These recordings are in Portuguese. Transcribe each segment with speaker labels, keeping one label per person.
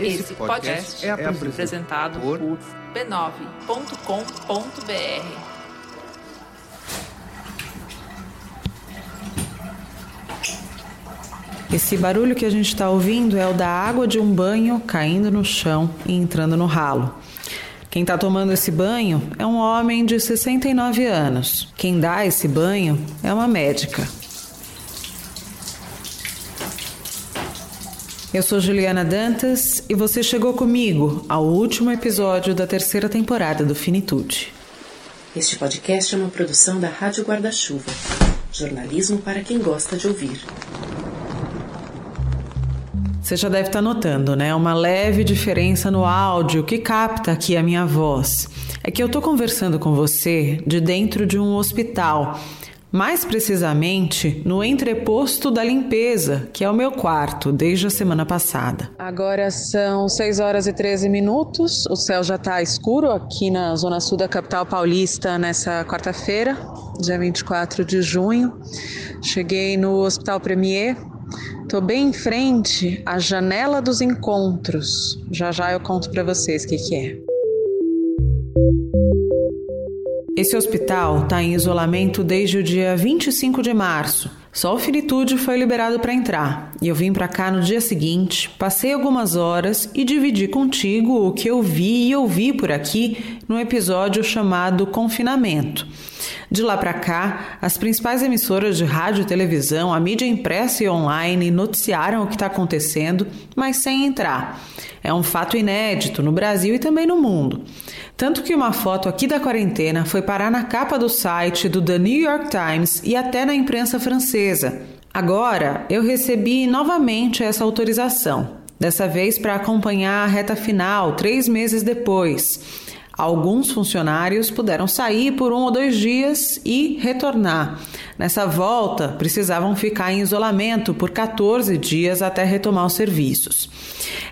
Speaker 1: Esse podcast é apresentado por b9.com.br.
Speaker 2: Esse barulho que a gente está ouvindo é o da água de um banho caindo no chão e entrando no ralo. Quem está tomando esse banho é um homem de 69 anos. Quem dá esse banho é uma médica. Eu sou Juliana Dantas e você chegou comigo ao último episódio da terceira temporada do Finitude.
Speaker 3: Este podcast é uma produção da Rádio Guarda-Chuva. Jornalismo para quem gosta de ouvir.
Speaker 2: Você já deve estar notando, né? Uma leve diferença no áudio que capta aqui a minha voz. É que eu estou conversando com você de dentro de um hospital mais precisamente, no entreposto da limpeza, que é o meu quarto, desde a semana passada. Agora são 6 horas e 13 minutos. O céu já está escuro aqui na zona sul da capital paulista nessa quarta-feira, dia 24 de junho. Cheguei no Hospital Premier. Estou bem em frente à janela dos encontros. Já já eu conto para vocês o que, que é. Esse hospital está em isolamento desde o dia 25 de março. Só o Finitude foi liberado para entrar. E eu vim para cá no dia seguinte, passei algumas horas e dividi contigo o que eu vi e ouvi por aqui no episódio chamado Confinamento. De lá para cá, as principais emissoras de rádio e televisão, a mídia impressa e online noticiaram o que está acontecendo, mas sem entrar. É um fato inédito no Brasil e também no mundo. Tanto que uma foto aqui da quarentena foi parar na capa do site do The New York Times e até na imprensa francesa. Agora eu recebi novamente essa autorização, dessa vez para acompanhar a reta final, três meses depois. Alguns funcionários puderam sair por um ou dois dias e retornar. Nessa volta, precisavam ficar em isolamento por 14 dias até retomar os serviços.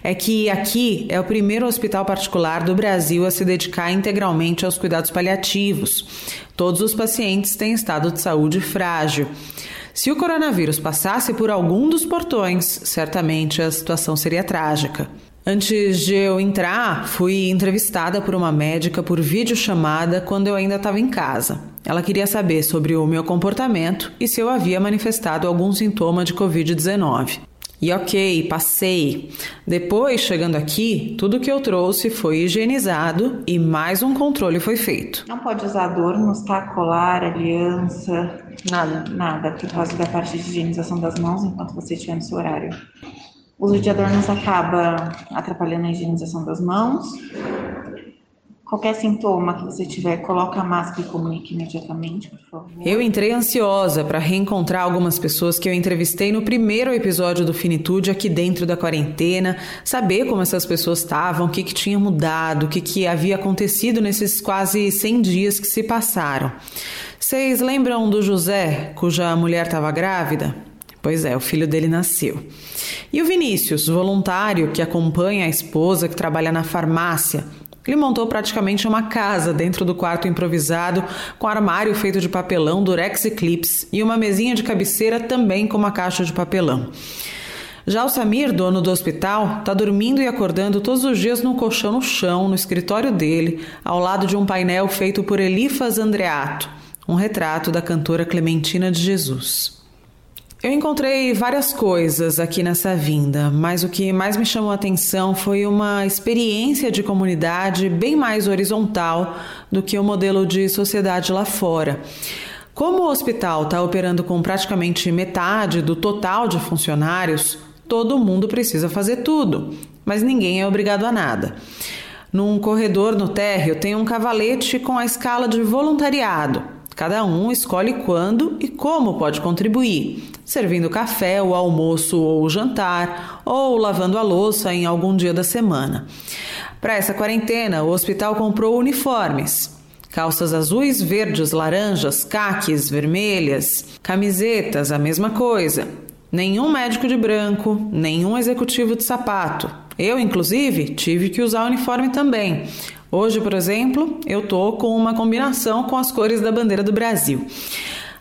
Speaker 2: É que aqui é o primeiro hospital particular do Brasil a se dedicar integralmente aos cuidados paliativos. Todos os pacientes têm estado de saúde frágil. Se o coronavírus passasse por algum dos portões, certamente a situação seria trágica. Antes de eu entrar, fui entrevistada por uma médica por videochamada quando eu ainda estava em casa. Ela queria saber sobre o meu comportamento e se eu havia manifestado algum sintoma de Covid-19. E ok, passei. Depois, chegando aqui, tudo que eu trouxe foi higienizado e mais um controle foi feito.
Speaker 4: Não pode usar adornos, tá? Colar, aliança, nada, nada, por causa da parte de higienização das mãos enquanto você estiver no seu horário. O uso de adornos acaba atrapalhando a higienização das mãos. Qualquer sintoma que você tiver, coloque a máscara e comunique imediatamente, por favor.
Speaker 2: Eu entrei ansiosa para reencontrar algumas pessoas que eu entrevistei no primeiro episódio do Finitude aqui dentro da quarentena, saber como essas pessoas estavam, o que, que tinha mudado, o que, que havia acontecido nesses quase 100 dias que se passaram. Vocês lembram do José, cuja mulher estava grávida? Pois é, o filho dele nasceu. E o Vinícius, voluntário que acompanha a esposa que trabalha na farmácia. Ele montou praticamente uma casa dentro do quarto improvisado, com armário feito de papelão, durex e clips e uma mesinha de cabeceira também com uma caixa de papelão. Já o Samir, dono do hospital, está dormindo e acordando todos os dias num colchão no chão, no escritório dele, ao lado de um painel feito por Elifas Andreato, um retrato da cantora Clementina de Jesus. Eu encontrei várias coisas aqui nessa vinda, mas o que mais me chamou a atenção foi uma experiência de comunidade bem mais horizontal do que o modelo de sociedade lá fora. Como o hospital está operando com praticamente metade do total de funcionários, todo mundo precisa fazer tudo, mas ninguém é obrigado a nada. Num corredor no térreo tem um cavalete com a escala de voluntariado. Cada um escolhe quando e como pode contribuir, servindo café, o almoço ou o jantar, ou lavando a louça em algum dia da semana. Para essa quarentena, o hospital comprou uniformes. Calças azuis, verdes, laranjas, caques, vermelhas, camisetas, a mesma coisa. Nenhum médico de branco, nenhum executivo de sapato. Eu, inclusive, tive que usar uniforme também. Hoje, por exemplo, eu tô com uma combinação com as cores da bandeira do Brasil.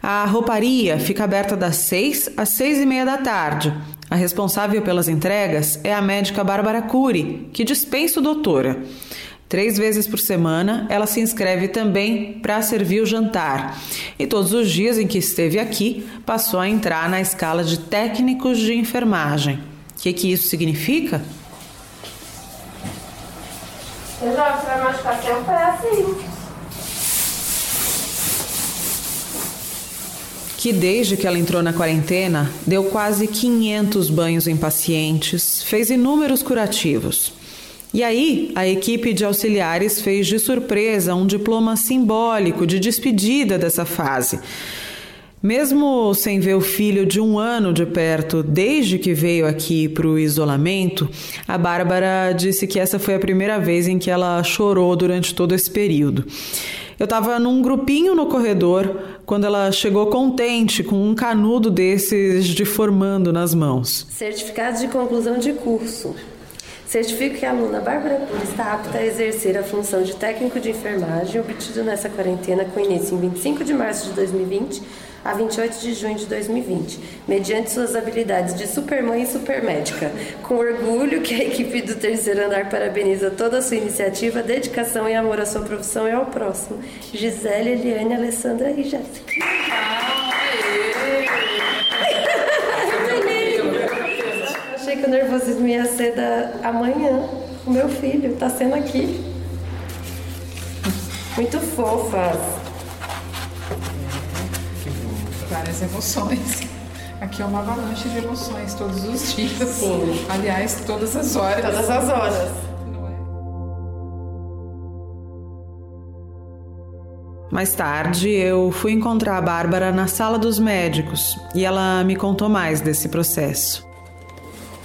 Speaker 2: A rouparia fica aberta das 6 às 6 e meia da tarde. A responsável pelas entregas é a médica Bárbara Cury, que dispensa o doutora. Três vezes por semana, ela se inscreve também para servir o jantar. E todos os dias em que esteve aqui, passou a entrar na escala de técnicos de enfermagem. O que, que isso significa?
Speaker 5: Eu jogo, você vai machucar seu pé assim.
Speaker 2: que desde que ela entrou na quarentena, deu quase 500 banhos em pacientes, fez inúmeros curativos. E aí, a equipe de auxiliares fez de surpresa um diploma simbólico de despedida dessa fase. Mesmo sem ver o filho de um ano de perto desde que veio aqui para o isolamento, a Bárbara disse que essa foi a primeira vez em que ela chorou durante todo esse período. Eu estava num grupinho no corredor quando ela chegou contente com um canudo desses de formando nas mãos.
Speaker 5: Certificado de conclusão de curso. Certifico que a aluna Bárbara está apta a exercer a função de técnico de enfermagem obtido nessa quarentena com início em 25 de março de 2020 a 28 de junho de 2020, mediante suas habilidades de supermãe e supermédica. Com orgulho que a equipe do Terceiro Andar parabeniza toda a sua iniciativa, dedicação e amor à sua profissão e ao próximo. Gisele, Eliane, Alessandra e Jéssica. Achei que o nervosismo ia ser da amanhã. O meu filho tá sendo aqui. Muito fofas.
Speaker 6: Várias emoções. Aqui é uma avalanche de emoções todos os dias.
Speaker 5: Sim.
Speaker 6: Aliás, todas as horas.
Speaker 5: Todas as horas.
Speaker 2: Mais tarde, eu fui encontrar a Bárbara na sala dos médicos e ela me contou mais desse processo.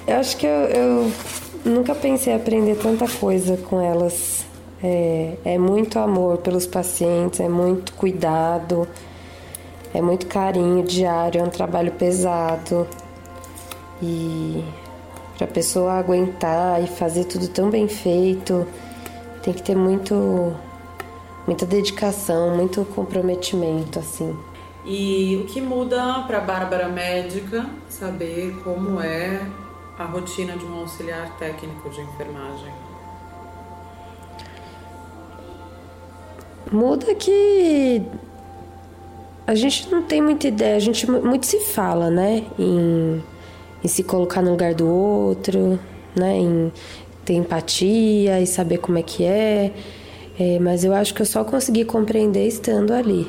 Speaker 5: Eu acho que eu, eu nunca pensei em aprender tanta coisa com elas. É, é muito amor pelos pacientes, é muito cuidado. É muito carinho diário, é um trabalho pesado. E para a pessoa aguentar e fazer tudo tão bem feito, tem que ter muito muita dedicação, muito comprometimento assim.
Speaker 2: E o que muda para a Bárbara médica saber como é a rotina de um auxiliar técnico de enfermagem?
Speaker 5: Muda que a gente não tem muita ideia, a gente muito se fala, né? Em, em se colocar no lugar do outro, né? Em ter empatia e saber como é que é. é mas eu acho que eu só consegui compreender estando ali.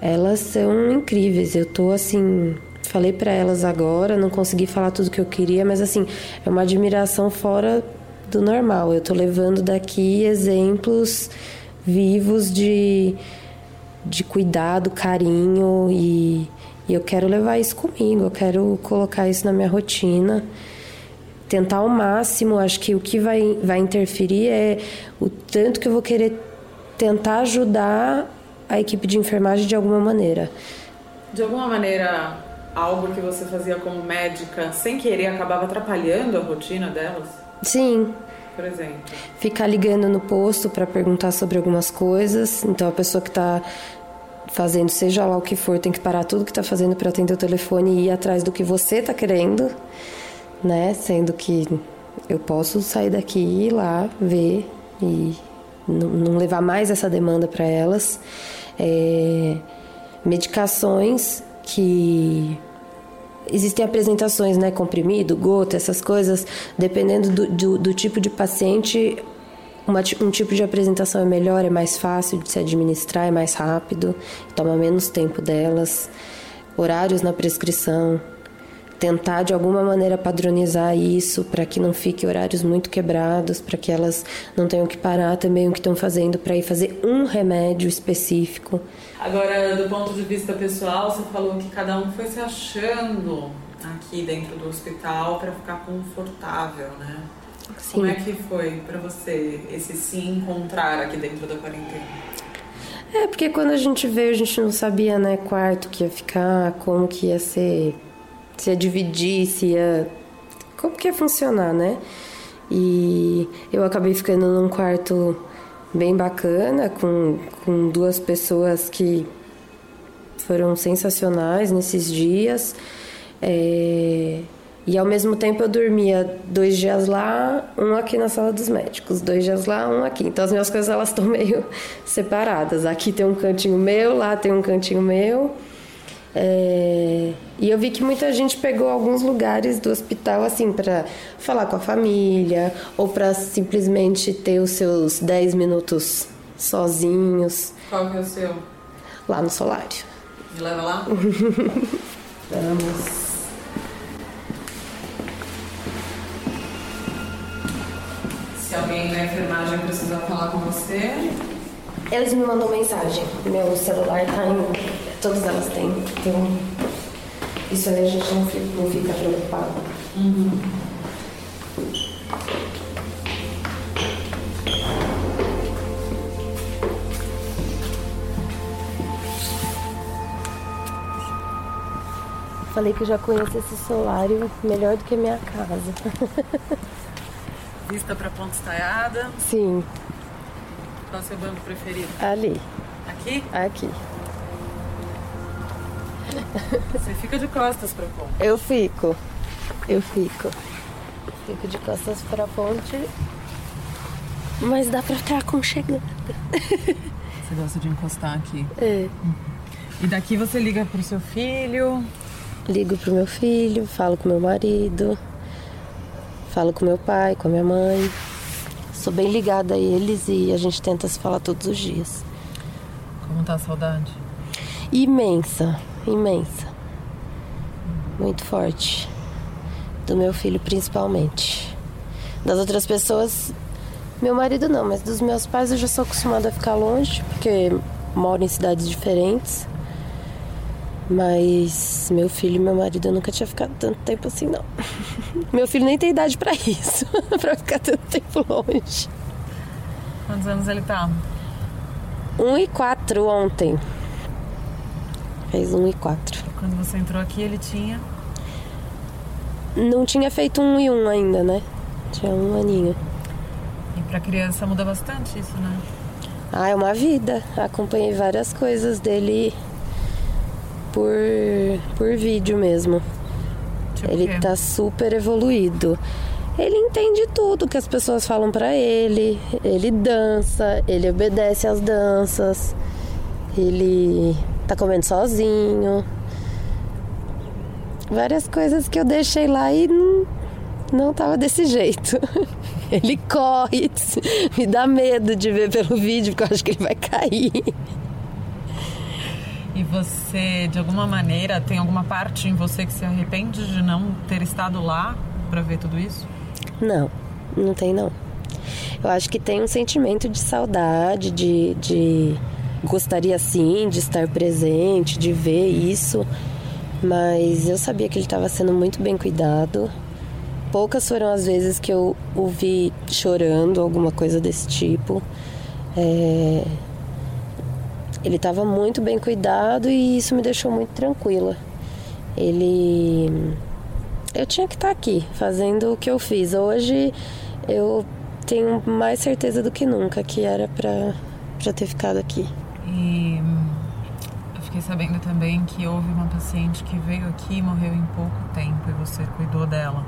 Speaker 5: Elas são incríveis. Eu tô assim, falei para elas agora, não consegui falar tudo que eu queria, mas assim, é uma admiração fora do normal. Eu tô levando daqui exemplos vivos de de cuidado, carinho e, e eu quero levar isso comigo, eu quero colocar isso na minha rotina tentar ao máximo. Acho que o que vai, vai interferir é o tanto que eu vou querer tentar ajudar a equipe de enfermagem de alguma maneira.
Speaker 2: De alguma maneira, algo que você fazia como médica, sem querer, acabava atrapalhando a rotina delas?
Speaker 5: Sim.
Speaker 2: Por exemplo?
Speaker 5: Ficar ligando no posto para perguntar sobre algumas coisas. Então, a pessoa que está fazendo seja lá o que for, tem que parar tudo que está fazendo para atender o telefone e ir atrás do que você está querendo, né? Sendo que eu posso sair daqui e ir lá ver e não levar mais essa demanda para elas. É, medicações que existem apresentações, né? Comprimido, gota, essas coisas, dependendo do, do, do tipo de paciente, uma, um tipo de apresentação é melhor, é mais fácil de se administrar, é mais rápido, toma menos tempo delas. Horários na prescrição, tentar de alguma maneira padronizar isso para que não fique horários muito quebrados, para que elas não tenham que parar também o que estão fazendo para ir fazer um remédio específico.
Speaker 2: Agora, do ponto de vista pessoal, você falou que cada um foi se achando aqui dentro do hospital para ficar confortável, né? Sim. Como é que foi para você esse se encontrar aqui dentro da quarentena?
Speaker 5: É, porque quando a gente veio, a gente não sabia, né, quarto que ia ficar, como que ia ser, se ia dividir, se ia. como que ia funcionar, né? E eu acabei ficando num quarto bem bacana, com, com duas pessoas que foram sensacionais nesses dias. É, E ao mesmo tempo eu dormia dois dias lá, um aqui na sala dos médicos, dois dias lá, um aqui. Então as minhas coisas elas estão meio separadas. Aqui tem um cantinho meu, lá tem um cantinho meu. É... E eu vi que muita gente pegou alguns lugares do hospital assim para falar com a família ou para simplesmente ter os seus 10 minutos sozinhos.
Speaker 6: Qual que é o seu?
Speaker 5: Lá no solário.
Speaker 6: Me leva lá?
Speaker 5: Vamos.
Speaker 6: Alguém da enfermagem precisar falar com você.
Speaker 5: Eles me mandam mensagem. Meu celular tá em. Todas elas têm. Então, isso aí a gente não fica, não fica preocupado.
Speaker 6: Uhum.
Speaker 5: Falei que eu já conheço esse solário melhor do que a minha casa.
Speaker 6: Vista pra Ponta Estaiada.
Speaker 5: Sim,
Speaker 6: Qual é o seu banco preferido?
Speaker 5: ali,
Speaker 6: Aqui?
Speaker 5: aqui.
Speaker 6: Você fica de costas pra ponta.
Speaker 5: Eu fico. Eu fico. Fico de costas pra ponte. Mas dá pra ficar aconchegando.
Speaker 6: Você gosta de encostar aqui.
Speaker 5: É.
Speaker 6: E daqui você liga pro seu filho.
Speaker 5: Ligo pro meu filho, falo com meu marido, falo com meu pai, com a minha mãe. Sou bem ligada a eles e a gente tenta se falar todos os dias.
Speaker 6: Como tá a saudade?
Speaker 5: Imensa, imensa. Muito forte. Do meu filho principalmente. Das outras pessoas, meu marido não, mas dos meus pais eu já sou acostumada a ficar longe, porque moro em cidades diferentes. Mas meu filho e meu marido eu nunca tinha ficado tanto tempo assim, não. Meu filho nem tem idade pra isso, pra ficar tanto tempo longe.
Speaker 6: Quantos anos ele tá?
Speaker 5: Um e quatro ontem. Fez um e quatro.
Speaker 6: Quando você entrou aqui, ele tinha.
Speaker 5: Não tinha feito um e um ainda, né? Tinha um aninho.
Speaker 6: E pra criança muda bastante isso, né?
Speaker 5: Ah, é uma vida. Acompanhei várias coisas dele por, por vídeo mesmo.
Speaker 6: Tipo
Speaker 5: Ele
Speaker 6: o quê?
Speaker 5: tá super evoluído. Ele entende tudo que as pessoas falam pra ele. Ele dança, ele obedece às danças. Ele tá comendo sozinho. Várias coisas que eu deixei lá e não, não tava desse jeito. Ele corre, me dá medo de ver pelo vídeo, porque eu acho que ele vai cair.
Speaker 6: E você, de alguma maneira, tem alguma parte em você que se arrepende de não ter estado lá pra ver tudo isso?
Speaker 5: Não, não tem não. Eu acho que tem um sentimento de saudade, de, de gostaria sim de estar presente, de ver isso, mas eu sabia que ele estava sendo muito bem cuidado. Poucas foram as vezes que eu o vi chorando, alguma coisa desse tipo. É, Ele estava muito bem cuidado e isso me deixou muito tranquila. Ele. Eu tinha que estar aqui fazendo o que eu fiz. Hoje eu tenho mais certeza do que nunca que era pra, pra ter ficado aqui.
Speaker 6: E eu fiquei sabendo também que houve uma paciente que veio aqui e morreu em pouco tempo e você cuidou dela.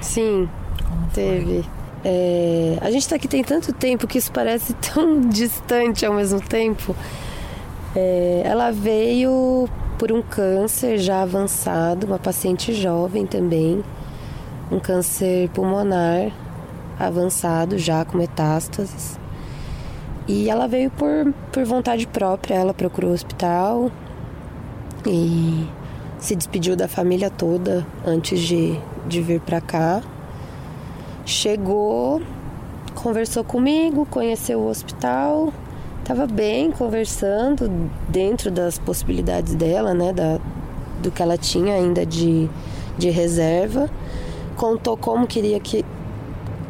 Speaker 5: Sim, teve. É, a gente tá aqui tem tanto tempo que isso parece tão distante ao mesmo tempo. É, ela veio por um câncer já avançado, uma paciente jovem também, um câncer pulmonar avançado já com metástases. E ela veio por, por vontade própria, ela procurou o hospital e se despediu da família toda antes de, de vir para cá. Chegou, conversou comigo, conheceu o hospital, estava bem conversando dentro das possibilidades dela, né, da, do que ela tinha ainda de, de reserva. Contou como queria que.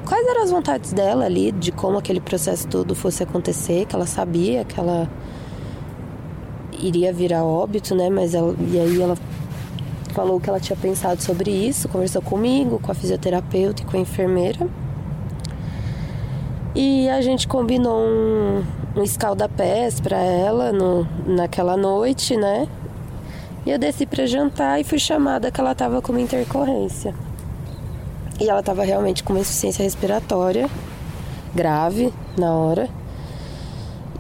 Speaker 5: Quais eram as vontades dela ali, de como aquele processo todo fosse acontecer, que ela sabia que ela iria virar óbito, né? Mas ela, e aí ela falou que ela tinha pensado sobre isso, conversou comigo, com a fisioterapeuta e com a enfermeira. E a gente combinou um, um escalda-pés para ela no, naquela noite, né? E eu desci para jantar e fui chamada que ela estava com uma intercorrência. E ela estava realmente com uma insuficiência respiratória grave na hora.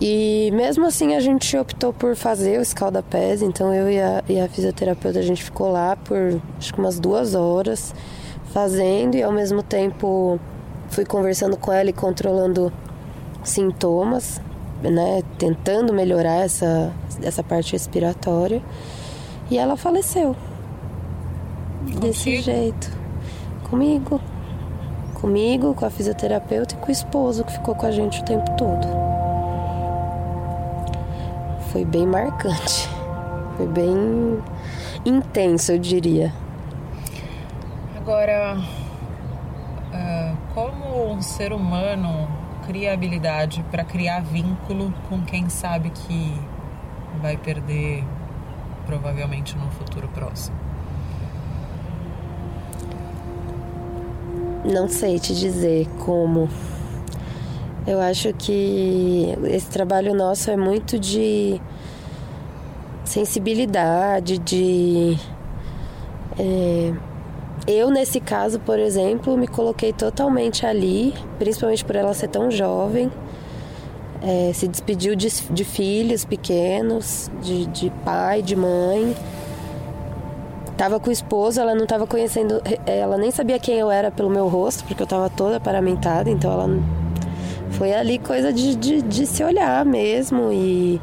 Speaker 5: E mesmo assim a gente optou por fazer o escalda-pés, então eu e a, e a fisioterapeuta a gente ficou lá por acho que umas duas horas fazendo e ao mesmo tempo fui conversando com ela e controlando sintomas, né, tentando melhorar essa, essa parte respiratória. E ela faleceu. Contigo? Desse jeito. Comigo. Comigo, com a fisioterapeuta e com o esposo que ficou com a gente o tempo todo. Foi bem marcante. Foi bem intenso, eu diria.
Speaker 6: Agora, uh, como um ser humano cria habilidade para criar vínculo com quem sabe que vai perder provavelmente no futuro próximo?
Speaker 5: Não sei te dizer como. Eu acho que esse trabalho nosso é muito de sensibilidade, de. É, eu, nesse caso, por exemplo, me coloquei totalmente ali, principalmente por ela ser tão jovem. É, se despediu de, de filhos pequenos, de, de pai, de mãe. Tava com o esposo, ela não tava conhecendo, ela nem sabia quem eu era pelo meu rosto, porque eu tava toda paramentada, então ela foi ali coisa de, de, de se olhar mesmo e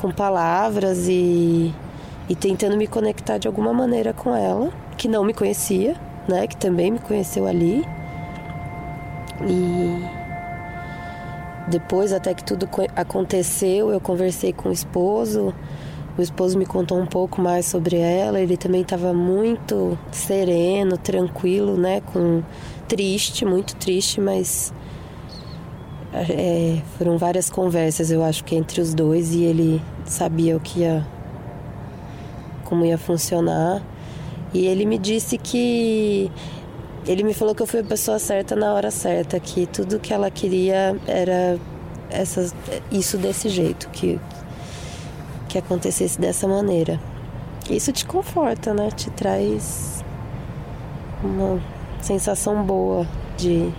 Speaker 5: com palavras e, e tentando me conectar de alguma maneira com ela, que não me conhecia, né, que também me conheceu ali. E depois, até que tudo aconteceu, eu conversei com o esposo. O esposo me contou um pouco mais sobre ela. Ele também estava muito sereno, tranquilo, né? Com triste, muito triste, mas é, foram várias conversas, eu acho que entre os dois e ele sabia o que ia, como ia funcionar. E ele me disse que ele me falou que eu fui a pessoa certa na hora certa, que tudo que ela queria era essas, isso desse jeito, que, que acontecesse dessa maneira. Isso te conforta, né? Te traz uma sensação boa de,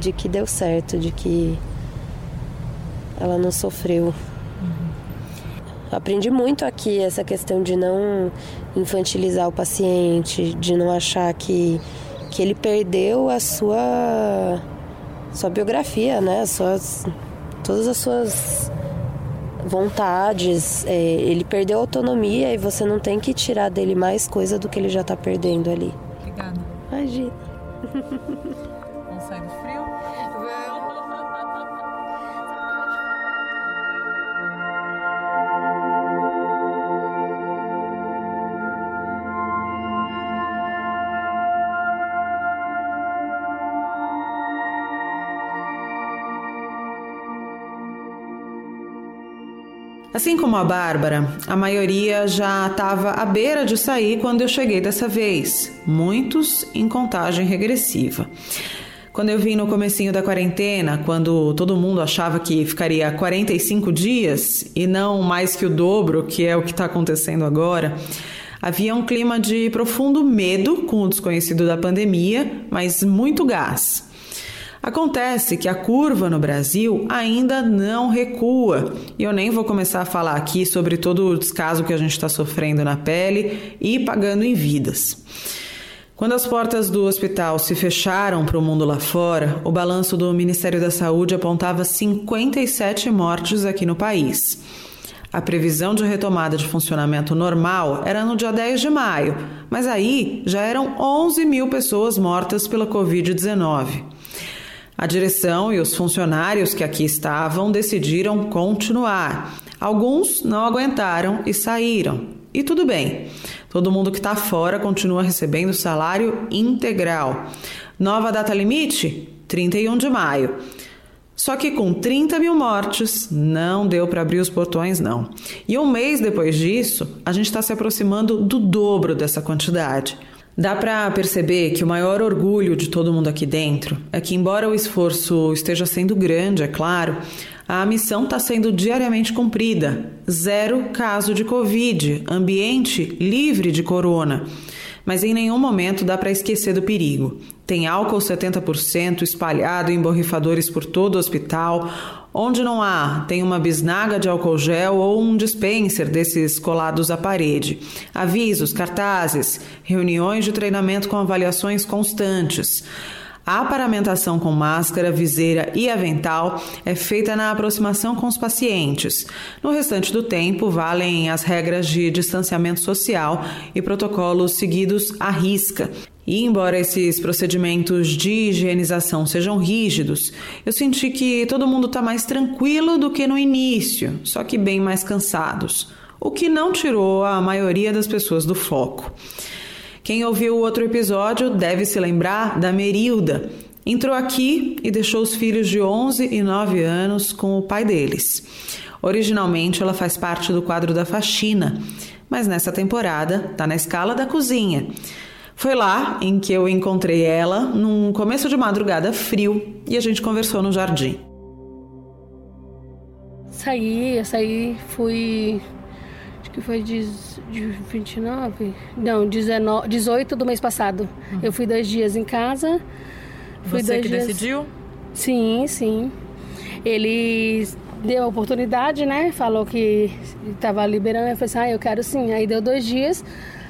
Speaker 5: de que deu certo, de que ela não sofreu. Aprendi muito aqui essa questão de não infantilizar o paciente, de não achar que que ele perdeu a sua sua biografia, né? As suas, todas as suas vontades. É, ele perdeu autonomia e você não tem que tirar dele mais coisa do que ele já está perdendo ali.
Speaker 6: Obrigada.
Speaker 5: Imagina.
Speaker 2: Assim como a Bárbara, a maioria já estava à beira de sair quando eu cheguei dessa vez, muitos em contagem regressiva. Quando eu vim no comecinho da quarentena, quando todo mundo achava que ficaria 45 dias e não mais que o dobro, que é o que está acontecendo agora, havia um clima de profundo medo com o desconhecido da pandemia, mas muito gás. Acontece que a curva no Brasil ainda não recua e eu nem vou começar a falar aqui sobre todo o descaso que a gente está sofrendo na pele e pagando em vidas. Quando as portas do hospital se fecharam para o mundo lá fora, o balanço do Ministério da Saúde apontava 57 mortes aqui no país. A previsão de retomada de funcionamento normal era no dia 10 de maio, mas aí já eram 11 mil pessoas mortas pela Covid-19. A direção e os funcionários que aqui estavam decidiram continuar. Alguns não aguentaram e saíram. E tudo bem. Todo mundo que está fora continua recebendo salário integral. Nova data limite? 31 de maio. Só que com 30 mil mortes, não deu para abrir os portões, não. E um mês depois disso, a gente está se aproximando do dobro dessa quantidade. Dá para perceber que o maior orgulho de todo mundo aqui dentro é que, embora o esforço esteja sendo grande, é claro, A missão está sendo diariamente cumprida. Zero caso de Covid, ambiente livre de corona. Mas em nenhum momento dá para esquecer do perigo. Tem álcool 70% espalhado em borrifadores por todo o hospital. Onde não há, tem uma bisnaga de álcool gel ou um dispenser desses colados à parede. Avisos, cartazes, reuniões de treinamento com avaliações constantes. A paramentação com máscara, viseira e avental é feita na aproximação com os pacientes. No restante do tempo, valem as regras de distanciamento social e protocolos seguidos à risca. E embora esses procedimentos de higienização sejam rígidos, eu senti que todo mundo está mais tranquilo do que no início, só que bem mais cansados, o que não tirou a maioria das pessoas do foco. Quem ouviu o outro episódio deve se lembrar da Merilda. Entrou aqui e deixou os filhos de 11 e 9 anos com o pai deles. Originalmente ela faz parte do quadro da faxina, mas nessa temporada está na escala da cozinha. Foi lá em que eu encontrei ela num começo de madrugada frio e a gente conversou no jardim.
Speaker 7: Saí, saí, fui que foi de, de 29? Não, 19, 18 do mês passado. Uhum. Eu fui dois dias em casa.
Speaker 6: Fui Você que dias... decidiu?
Speaker 7: Sim, sim. Ele deu a oportunidade, né? Falou que estava liberando. Eu falei assim, ah, eu quero sim. Aí deu dois dias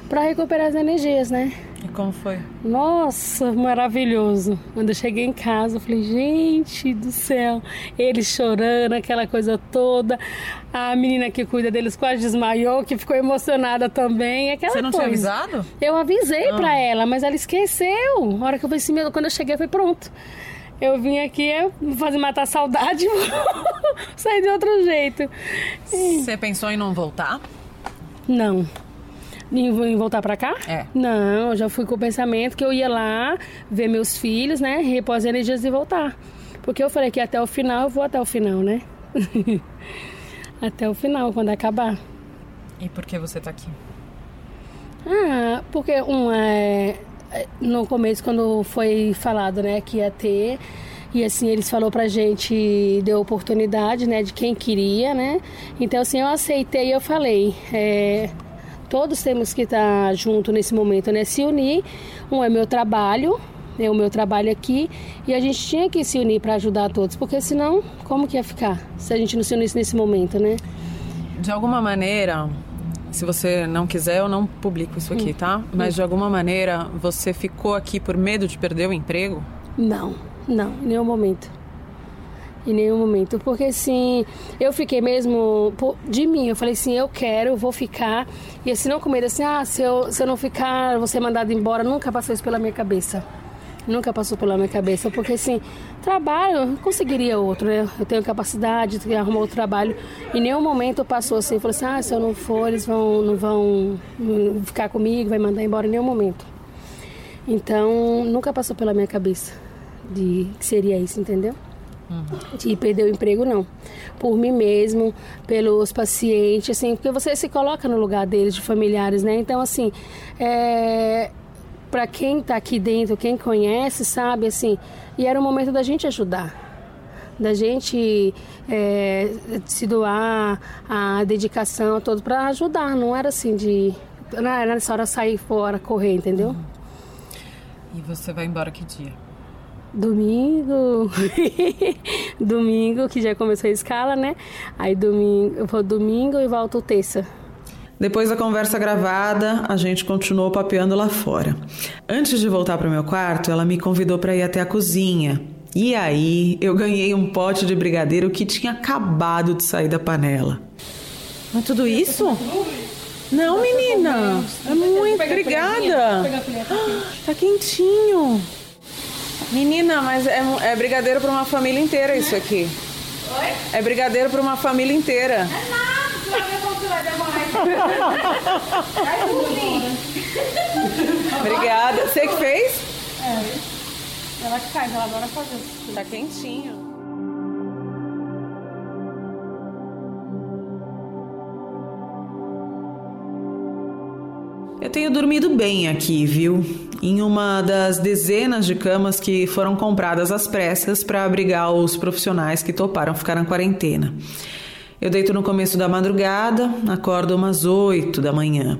Speaker 7: para recuperar as energias, né?
Speaker 6: Como foi?
Speaker 7: Nossa, maravilhoso. Quando eu cheguei em casa, eu falei, gente do céu, eles chorando, aquela coisa toda. A menina que cuida deles quase desmaiou, que ficou emocionada também. Aquela
Speaker 6: Você não
Speaker 7: coisa.
Speaker 6: tinha avisado?
Speaker 7: Eu avisei ah. pra ela, mas ela esqueceu. A hora que eu falei assim, quando eu cheguei, foi pronto. Eu vim aqui fazer matar a saudade, sair de outro jeito.
Speaker 6: Você pensou em não voltar?
Speaker 7: Não. Em, voltar para cá?
Speaker 6: É.
Speaker 7: Não, eu já fui com o pensamento que eu ia lá ver meus filhos, né? Repor as energias e voltar. Porque eu falei que até o final, eu vou até o final, né? até o final, quando acabar.
Speaker 6: E por que você tá aqui?
Speaker 7: Ah, porque um é, no começo quando foi falado, né, que ia ter e assim eles falou pra gente deu oportunidade, né, de quem queria, né? Então assim eu aceitei e eu falei, é, todos temos que estar junto nesse momento, né? Se unir. Um é meu trabalho, é o meu trabalho aqui, e a gente tinha que se unir para ajudar todos, porque senão, como que ia ficar se a gente não se unisse nesse momento, né?
Speaker 6: De alguma maneira, se você não quiser, eu não publico isso aqui, hum. tá? Mas de alguma maneira, você ficou aqui por medo de perder o emprego?
Speaker 7: Não, não, em nenhum momento. Em nenhum momento. Porque assim, eu fiquei mesmo de mim. Eu falei assim, eu quero, vou ficar. E assim, não com medo assim, ah, se eu, se eu não ficar, vou ser mandado embora. Nunca passou isso pela minha cabeça. Nunca passou pela minha cabeça. Porque assim, trabalho, conseguiria outro, né? Eu tenho capacidade de arrumar outro trabalho. Em nenhum momento passou assim, falou assim, ah, se eu não for, eles vão, não vão ficar comigo, vai mandar embora em nenhum momento. Então, nunca passou pela minha cabeça de que seria isso, entendeu? De perder o emprego, não. Por mim mesmo, pelos pacientes, assim, porque você se coloca no lugar deles, de familiares, né? Então, assim, é, para quem está aqui dentro, quem conhece, sabe, assim, e era o momento da gente ajudar da gente é, se doar a dedicação toda para ajudar, não era assim de não era nessa hora sair fora, correr, entendeu? Uhum.
Speaker 6: E você vai embora que dia?
Speaker 7: Domingo. domingo, que já começou a escala, né? Aí domingo, eu vou domingo e volto terça.
Speaker 2: Depois da conversa gravada, a gente continuou papeando lá fora. Antes de voltar para o meu quarto, ela me convidou para ir até a cozinha. E aí, eu ganhei um pote de brigadeiro que tinha acabado de sair da panela. Mas tudo isso? Não, menina. É muito obrigada. Tá quentinho. Menina, mas é, é brigadeiro para uma família inteira isso aqui. Oi? É brigadeiro para uma família inteira. É nada, você vai ver como você vai demorar. Obrigada. Você que fez?
Speaker 7: É. Ela que faz, ela adora fazer.
Speaker 2: Tá quentinho. Eu tenho dormido bem aqui, viu? Em uma das dezenas de camas que foram compradas às pressas para abrigar os profissionais que toparam ficar na quarentena. Eu deito no começo da madrugada, acordo umas 8 da manhã.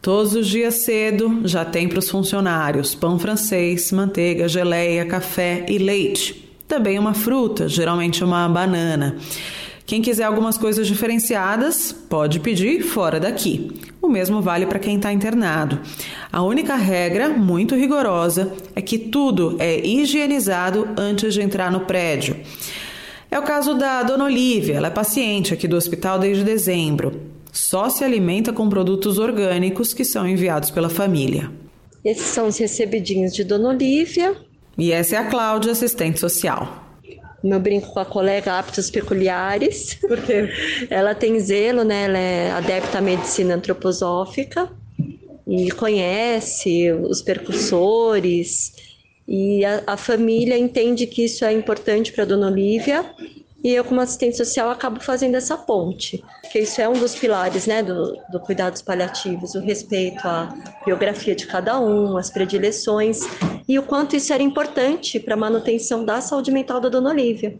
Speaker 2: Todos os dias cedo já tem para os funcionários pão francês, manteiga, geleia, café e leite. Também uma fruta, geralmente uma banana. Quem quiser algumas coisas diferenciadas, pode pedir fora daqui. O mesmo vale para quem está internado. A única regra, muito rigorosa, é que tudo é higienizado antes de entrar no prédio. É o caso da Dona Olivia, ela é paciente aqui do hospital desde dezembro. Só se alimenta com produtos orgânicos que são enviados pela família.
Speaker 8: Esses são os recebidinhos de Dona Olivia.
Speaker 2: E essa é a Cláudia, assistente social.
Speaker 8: Meu brinco com a colega Aptos Peculiares.
Speaker 2: Por quê?
Speaker 8: Ela tem zelo, né? Ela é adepta à medicina antroposófica e conhece os percussores e a, a família entende que isso é importante para Dona Olivia e eu, como assistente social, acabo fazendo essa ponte, porque isso é um dos pilares né, do, do cuidados paliativos, o respeito à biografia de cada um, as predileções, e o quanto isso era importante para a manutenção da saúde mental da Dona Olivia,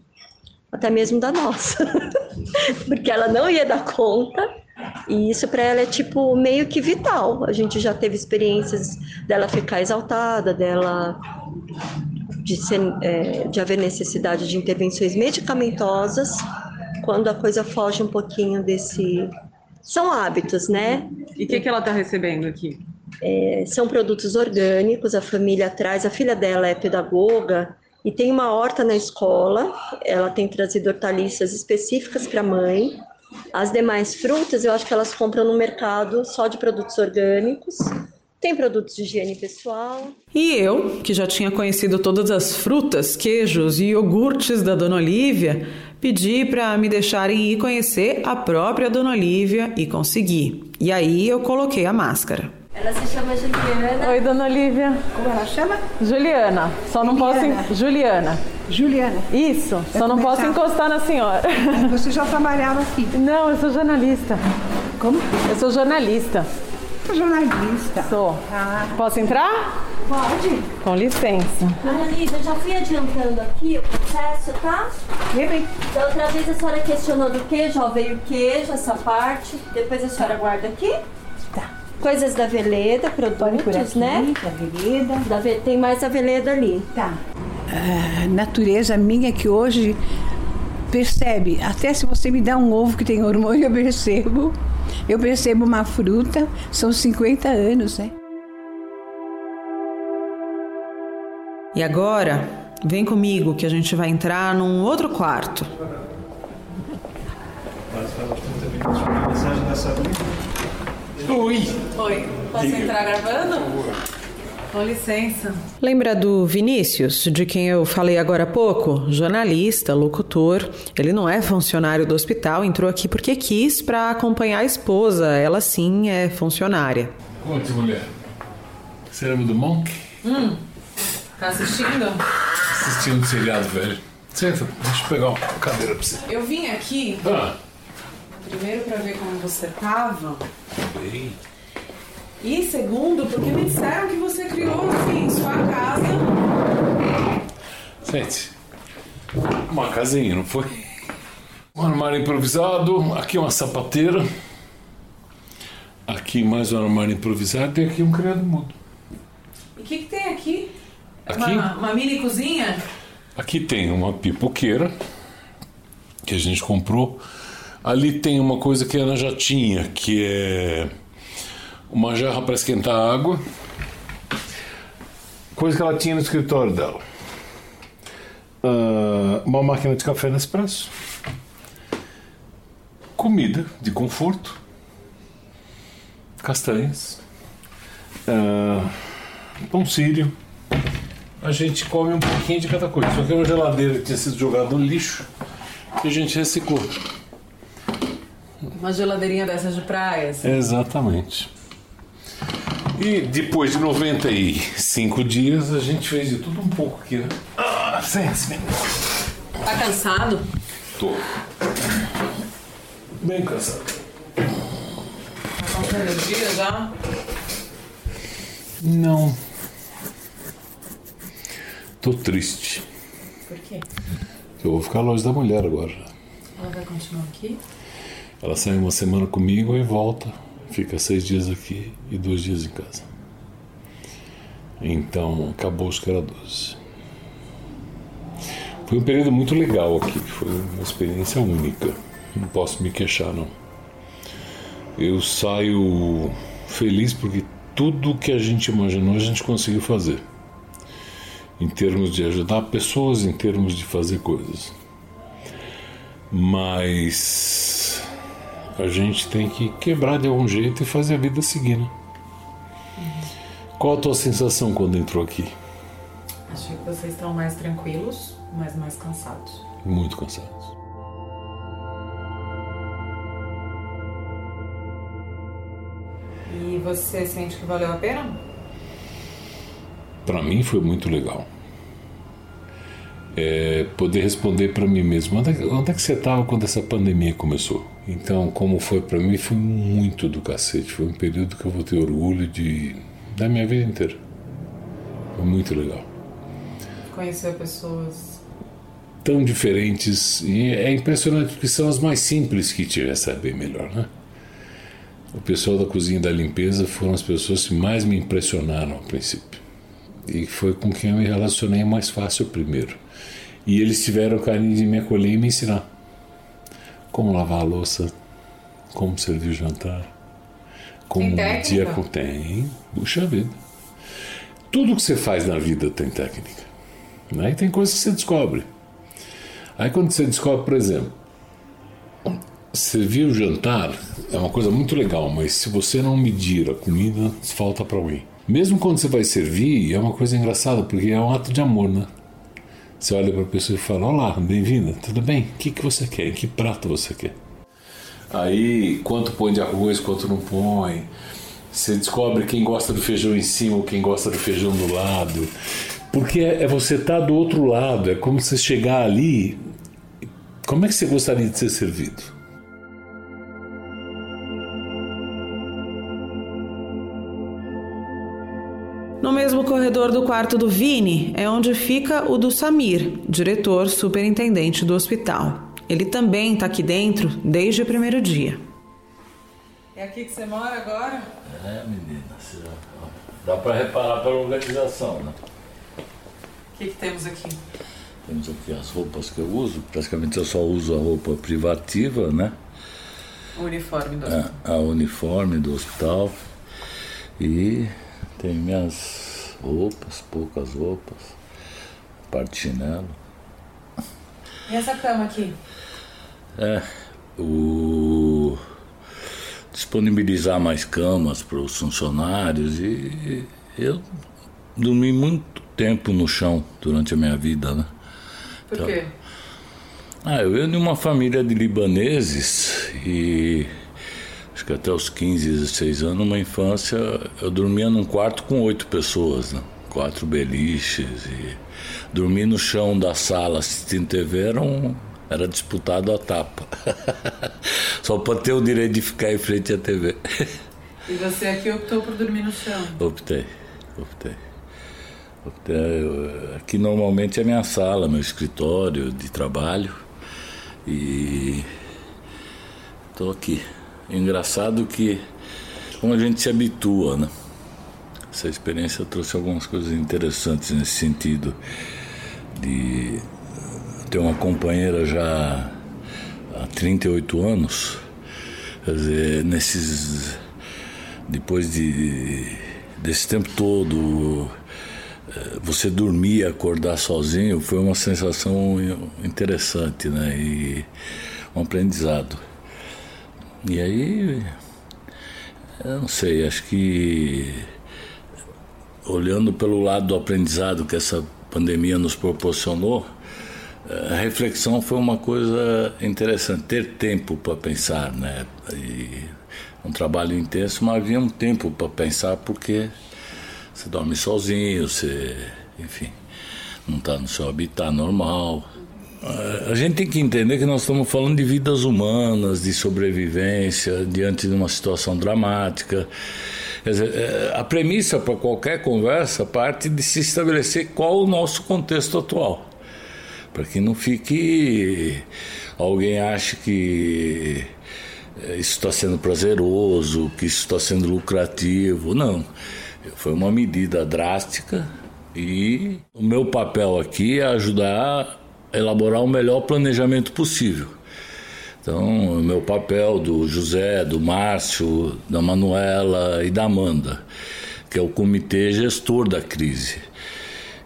Speaker 8: até mesmo da nossa, porque ela não ia dar conta, e isso para ela é tipo meio que vital. A gente já teve experiências dela ficar exaltada, dela de, ser, é, de haver necessidade de intervenções medicamentosas quando a coisa foge um pouquinho desse. São hábitos, né?
Speaker 2: E o que, que ela está recebendo aqui?
Speaker 8: É, são produtos orgânicos, a família traz, a filha dela é pedagoga e tem uma horta na escola, ela tem trazido hortaliças específicas para a mãe. As demais frutas, eu acho que elas compram no mercado só de produtos orgânicos. Tem produtos de higiene pessoal.
Speaker 2: E eu, que já tinha conhecido todas as frutas, queijos e iogurtes da Dona Olivia, pedi para me deixarem ir conhecer a própria Dona Olivia e consegui. E aí eu coloquei a máscara.
Speaker 8: Ela se chama Juliana.
Speaker 2: Oi, Dona Olivia.
Speaker 9: Como ela chama?
Speaker 2: Juliana. Só não
Speaker 9: Juliana.
Speaker 2: posso. Juliana.
Speaker 9: Juliana.
Speaker 2: Isso. Só não posso
Speaker 9: começar.
Speaker 2: encostar na senhora.
Speaker 9: Você já trabalhava aqui.
Speaker 2: Não, eu sou jornalista.
Speaker 9: Como?
Speaker 2: Eu sou jornalista.
Speaker 9: Jornalista.
Speaker 2: Sou.
Speaker 9: Ah,
Speaker 2: Posso entrar?
Speaker 9: pode.
Speaker 2: Com licença.
Speaker 8: Dona Lívia, eu já fui adiantando aqui o processo, tá?
Speaker 9: Vem bem.
Speaker 8: Da outra vez a senhora questionou do queijo, ó, veio o queijo, essa parte. Depois a senhora guarda aqui.
Speaker 9: Tá.
Speaker 8: Coisas da Veleda, produtos,
Speaker 9: aqui,
Speaker 8: né?
Speaker 9: da vereda.
Speaker 8: Da Ve- Tem mais a Veleda ali.
Speaker 9: Tá. A natureza minha que hoje percebe, até se você me dá um ovo que tem hormônio, eu percebo. Eu percebo uma fruta, são 50 anos, né?
Speaker 2: E agora, vem comigo que a gente vai entrar num outro quarto.
Speaker 10: Oi!
Speaker 2: Oi, posso entrar gravando? Com licença. Lembra do Vinícius, de quem eu falei agora há pouco? Jornalista, locutor. Ele não é funcionário do hospital, entrou aqui porque quis para acompanhar a esposa. Ela sim é funcionária.
Speaker 10: Conte, mulher. Você lembra do Monk?
Speaker 2: Tá assistindo?
Speaker 10: Assistindo um seriado velho. Senta, deixa eu pegar uma cadeira pra você.
Speaker 2: Eu vim aqui
Speaker 10: Ah,
Speaker 2: primeiro para ver como você tava.
Speaker 10: bem.
Speaker 2: E segundo, porque me disseram que você criou assim, sua casa.
Speaker 10: Sente. Uma casinha, não foi? Um armário improvisado, aqui uma sapateira. Aqui mais um armário improvisado e aqui um criado mudo.
Speaker 2: E o que, que tem aqui?
Speaker 10: Aqui?
Speaker 2: Uma, uma mini cozinha?
Speaker 10: Aqui tem uma pipoqueira que a gente comprou. Ali tem uma coisa que a Ana já tinha, que é uma jarra para esquentar água. Coisa que ela tinha no escritório dela. Ah, uma máquina de café Nespresso. Comida de conforto. Castanhas. Ah, pão sírio. A gente come um pouquinho de cada coisa. Aqui é uma geladeira que tinha sido jogada no lixo que a gente reciclou.
Speaker 2: Uma geladeirinha dessas de praias.
Speaker 10: Exatamente. E depois de 95 dias, a gente fez de tudo um pouco aqui, né? Ah, sente
Speaker 2: Tá cansado?
Speaker 10: Tô. Bem cansado.
Speaker 2: Tá com energia já?
Speaker 10: Não. Tô triste.
Speaker 1: Por quê?
Speaker 10: Eu vou ficar longe da mulher agora.
Speaker 1: Ela vai continuar aqui?
Speaker 10: Ela sai uma semana comigo e volta. Fica seis dias aqui e dois dias em casa. Então, acabou os era 12. Foi um período muito legal aqui. Foi uma experiência única. Não posso me queixar, não. Eu saio feliz porque tudo que a gente imaginou a gente conseguiu fazer. Em termos de ajudar pessoas, em termos de fazer coisas. Mas a gente tem que quebrar de algum jeito e fazer a vida seguir, né? Qual a tua sensação quando entrou aqui?
Speaker 1: Achei que vocês estão mais tranquilos, mas mais cansados.
Speaker 10: Muito cansados.
Speaker 1: E você sente que valeu a pena?
Speaker 10: Para mim foi muito legal. É, poder responder para mim mesmo onde é, onde é que você estava quando essa pandemia começou então como foi para mim foi muito do cacete. Foi um período que eu vou ter orgulho de da minha vida inteira. Foi muito legal.
Speaker 1: Conhecer pessoas.
Speaker 10: Tão diferentes. E é impressionante porque são as mais simples que te recebem melhor né? O pessoal da cozinha e da limpeza foram as pessoas que mais me impressionaram a princípio. E foi com quem eu me relacionei mais fácil primeiro. E eles tiveram carinho de me acolher e me ensinar como lavar a louça, como servir o jantar, como
Speaker 1: tem
Speaker 10: dia com tem, puxa vida. Tudo que você faz na vida tem técnica. Né? E tem coisas que você descobre. Aí quando você descobre, por exemplo, servir o jantar é uma coisa muito legal, mas se você não medir a comida, falta para alguém. Mesmo quando você vai servir, é uma coisa engraçada, porque é um ato de amor, né? Você olha para a pessoa e fala: Olá, bem-vinda, tudo bem? O que, que você quer? Que prato você quer? Aí, quanto põe de arroz, quanto não põe. Você descobre quem gosta do feijão em cima ou quem gosta do feijão do lado. Porque é, é você estar tá do outro lado, é como você chegar ali. Como é que você gostaria de ser servido?
Speaker 2: Corredor do quarto do Vini é onde fica o do Samir, diretor superintendente do hospital. Ele também está aqui dentro desde o primeiro dia.
Speaker 1: É aqui que você mora agora?
Speaker 11: É, menina. Dá para reparar pela organização, né?
Speaker 1: O que, que temos aqui?
Speaker 11: Temos aqui as roupas que eu uso. Praticamente eu só uso a roupa privativa, né?
Speaker 1: O uniforme do hospital.
Speaker 11: A, a uniforme do hospital. E tem minhas roupas, poucas roupas, parte de chinelo.
Speaker 1: E essa cama aqui?
Speaker 11: É, o disponibilizar mais camas para os funcionários e eu dormi muito tempo no chão durante a minha vida, né?
Speaker 1: Por então, quê?
Speaker 11: Ah, eu venho de uma família de libaneses e acho que até os 15, 16 anos, uma infância, eu dormia num quarto com oito pessoas, né? quatro beliches e dormir no chão da sala assistindo TV era, um, era disputado a tapa. Só para ter o direito de ficar em frente à TV.
Speaker 1: E você aqui optou por dormir no chão?
Speaker 11: Optei, optei. optei. Aqui normalmente é minha sala, meu escritório de trabalho e estou aqui. Engraçado que como a gente se habitua, né? Essa experiência trouxe algumas coisas interessantes nesse sentido de ter uma companheira já há 38 anos, quer dizer, nesses depois de desse tempo todo eh, você dormir e acordar sozinho foi uma sensação interessante, né? E um aprendizado. E aí, eu não sei, acho que olhando pelo lado do aprendizado que essa pandemia nos proporcionou, a reflexão foi uma coisa interessante, ter tempo para pensar, né? E um trabalho intenso, mas havia um tempo para pensar porque você dorme sozinho, você, enfim, não está no seu habitat normal. A gente tem que entender que nós estamos falando de vidas humanas, de sobrevivência diante de uma situação dramática. Dizer, é, a premissa para qualquer conversa parte de se estabelecer qual o nosso contexto atual. Para que não fique. alguém ache que é, isso está sendo prazeroso, que isso está sendo lucrativo. Não. Foi uma medida drástica e o meu papel aqui é ajudar elaborar o melhor planejamento possível. Então, o meu papel do José, do Márcio, da Manuela e da Amanda, que é o comitê gestor da crise.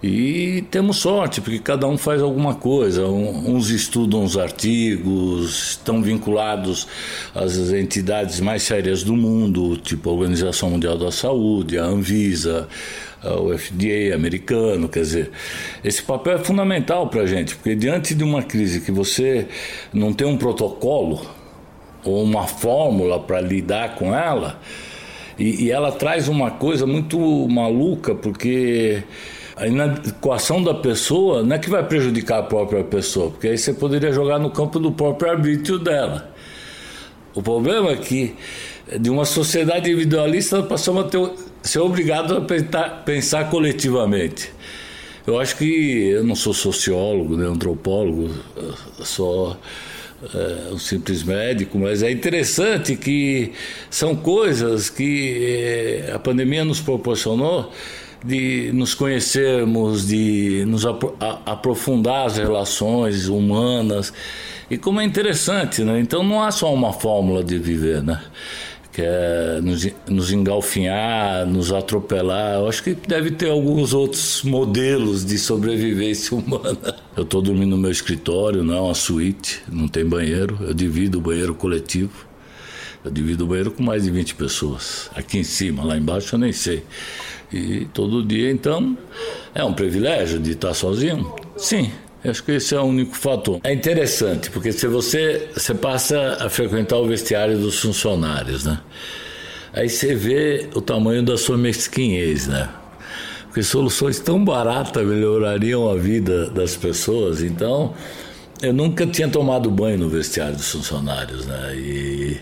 Speaker 11: E temos sorte, porque cada um faz alguma coisa. Uns estudam os artigos, estão vinculados às entidades mais sérias do mundo, tipo a Organização Mundial da Saúde, a Anvisa, o FDA americano, quer dizer, esse papel é fundamental para a gente, porque diante de uma crise que você não tem um protocolo ou uma fórmula para lidar com ela, e, e ela traz uma coisa muito maluca, porque a inadequação da pessoa não é que vai prejudicar a própria pessoa, porque aí você poderia jogar no campo do próprio arbítrio dela. O problema é que de uma sociedade individualista passamos a ter, ser obrigado a pensar, pensar coletivamente. Eu acho que eu não sou sociólogo, nem antropólogo, sou é, um simples médico, mas é interessante que são coisas que é, a pandemia nos proporcionou de nos conhecermos, de nos apro aprofundar as relações humanas. E como é interessante, né? Então não há só uma fórmula de viver, né? que é nos, nos engalfinhar, nos atropelar. Eu acho que deve ter alguns outros modelos de sobrevivência humana. Eu estou dormindo no meu escritório, não é uma suíte, não tem banheiro. Eu divido o banheiro coletivo. Eu divido o banheiro com mais de 20 pessoas. Aqui em cima, lá embaixo eu nem sei. E todo dia, então, é um privilégio de estar sozinho? Sim, Acho que esse é o único fator. É interessante, porque se você, você passa a frequentar o vestiário dos funcionários, né? Aí você vê o tamanho da sua mesquinhez, né? Porque soluções tão baratas melhorariam a vida das pessoas. Então, eu nunca tinha tomado banho no vestiário dos funcionários, né? E,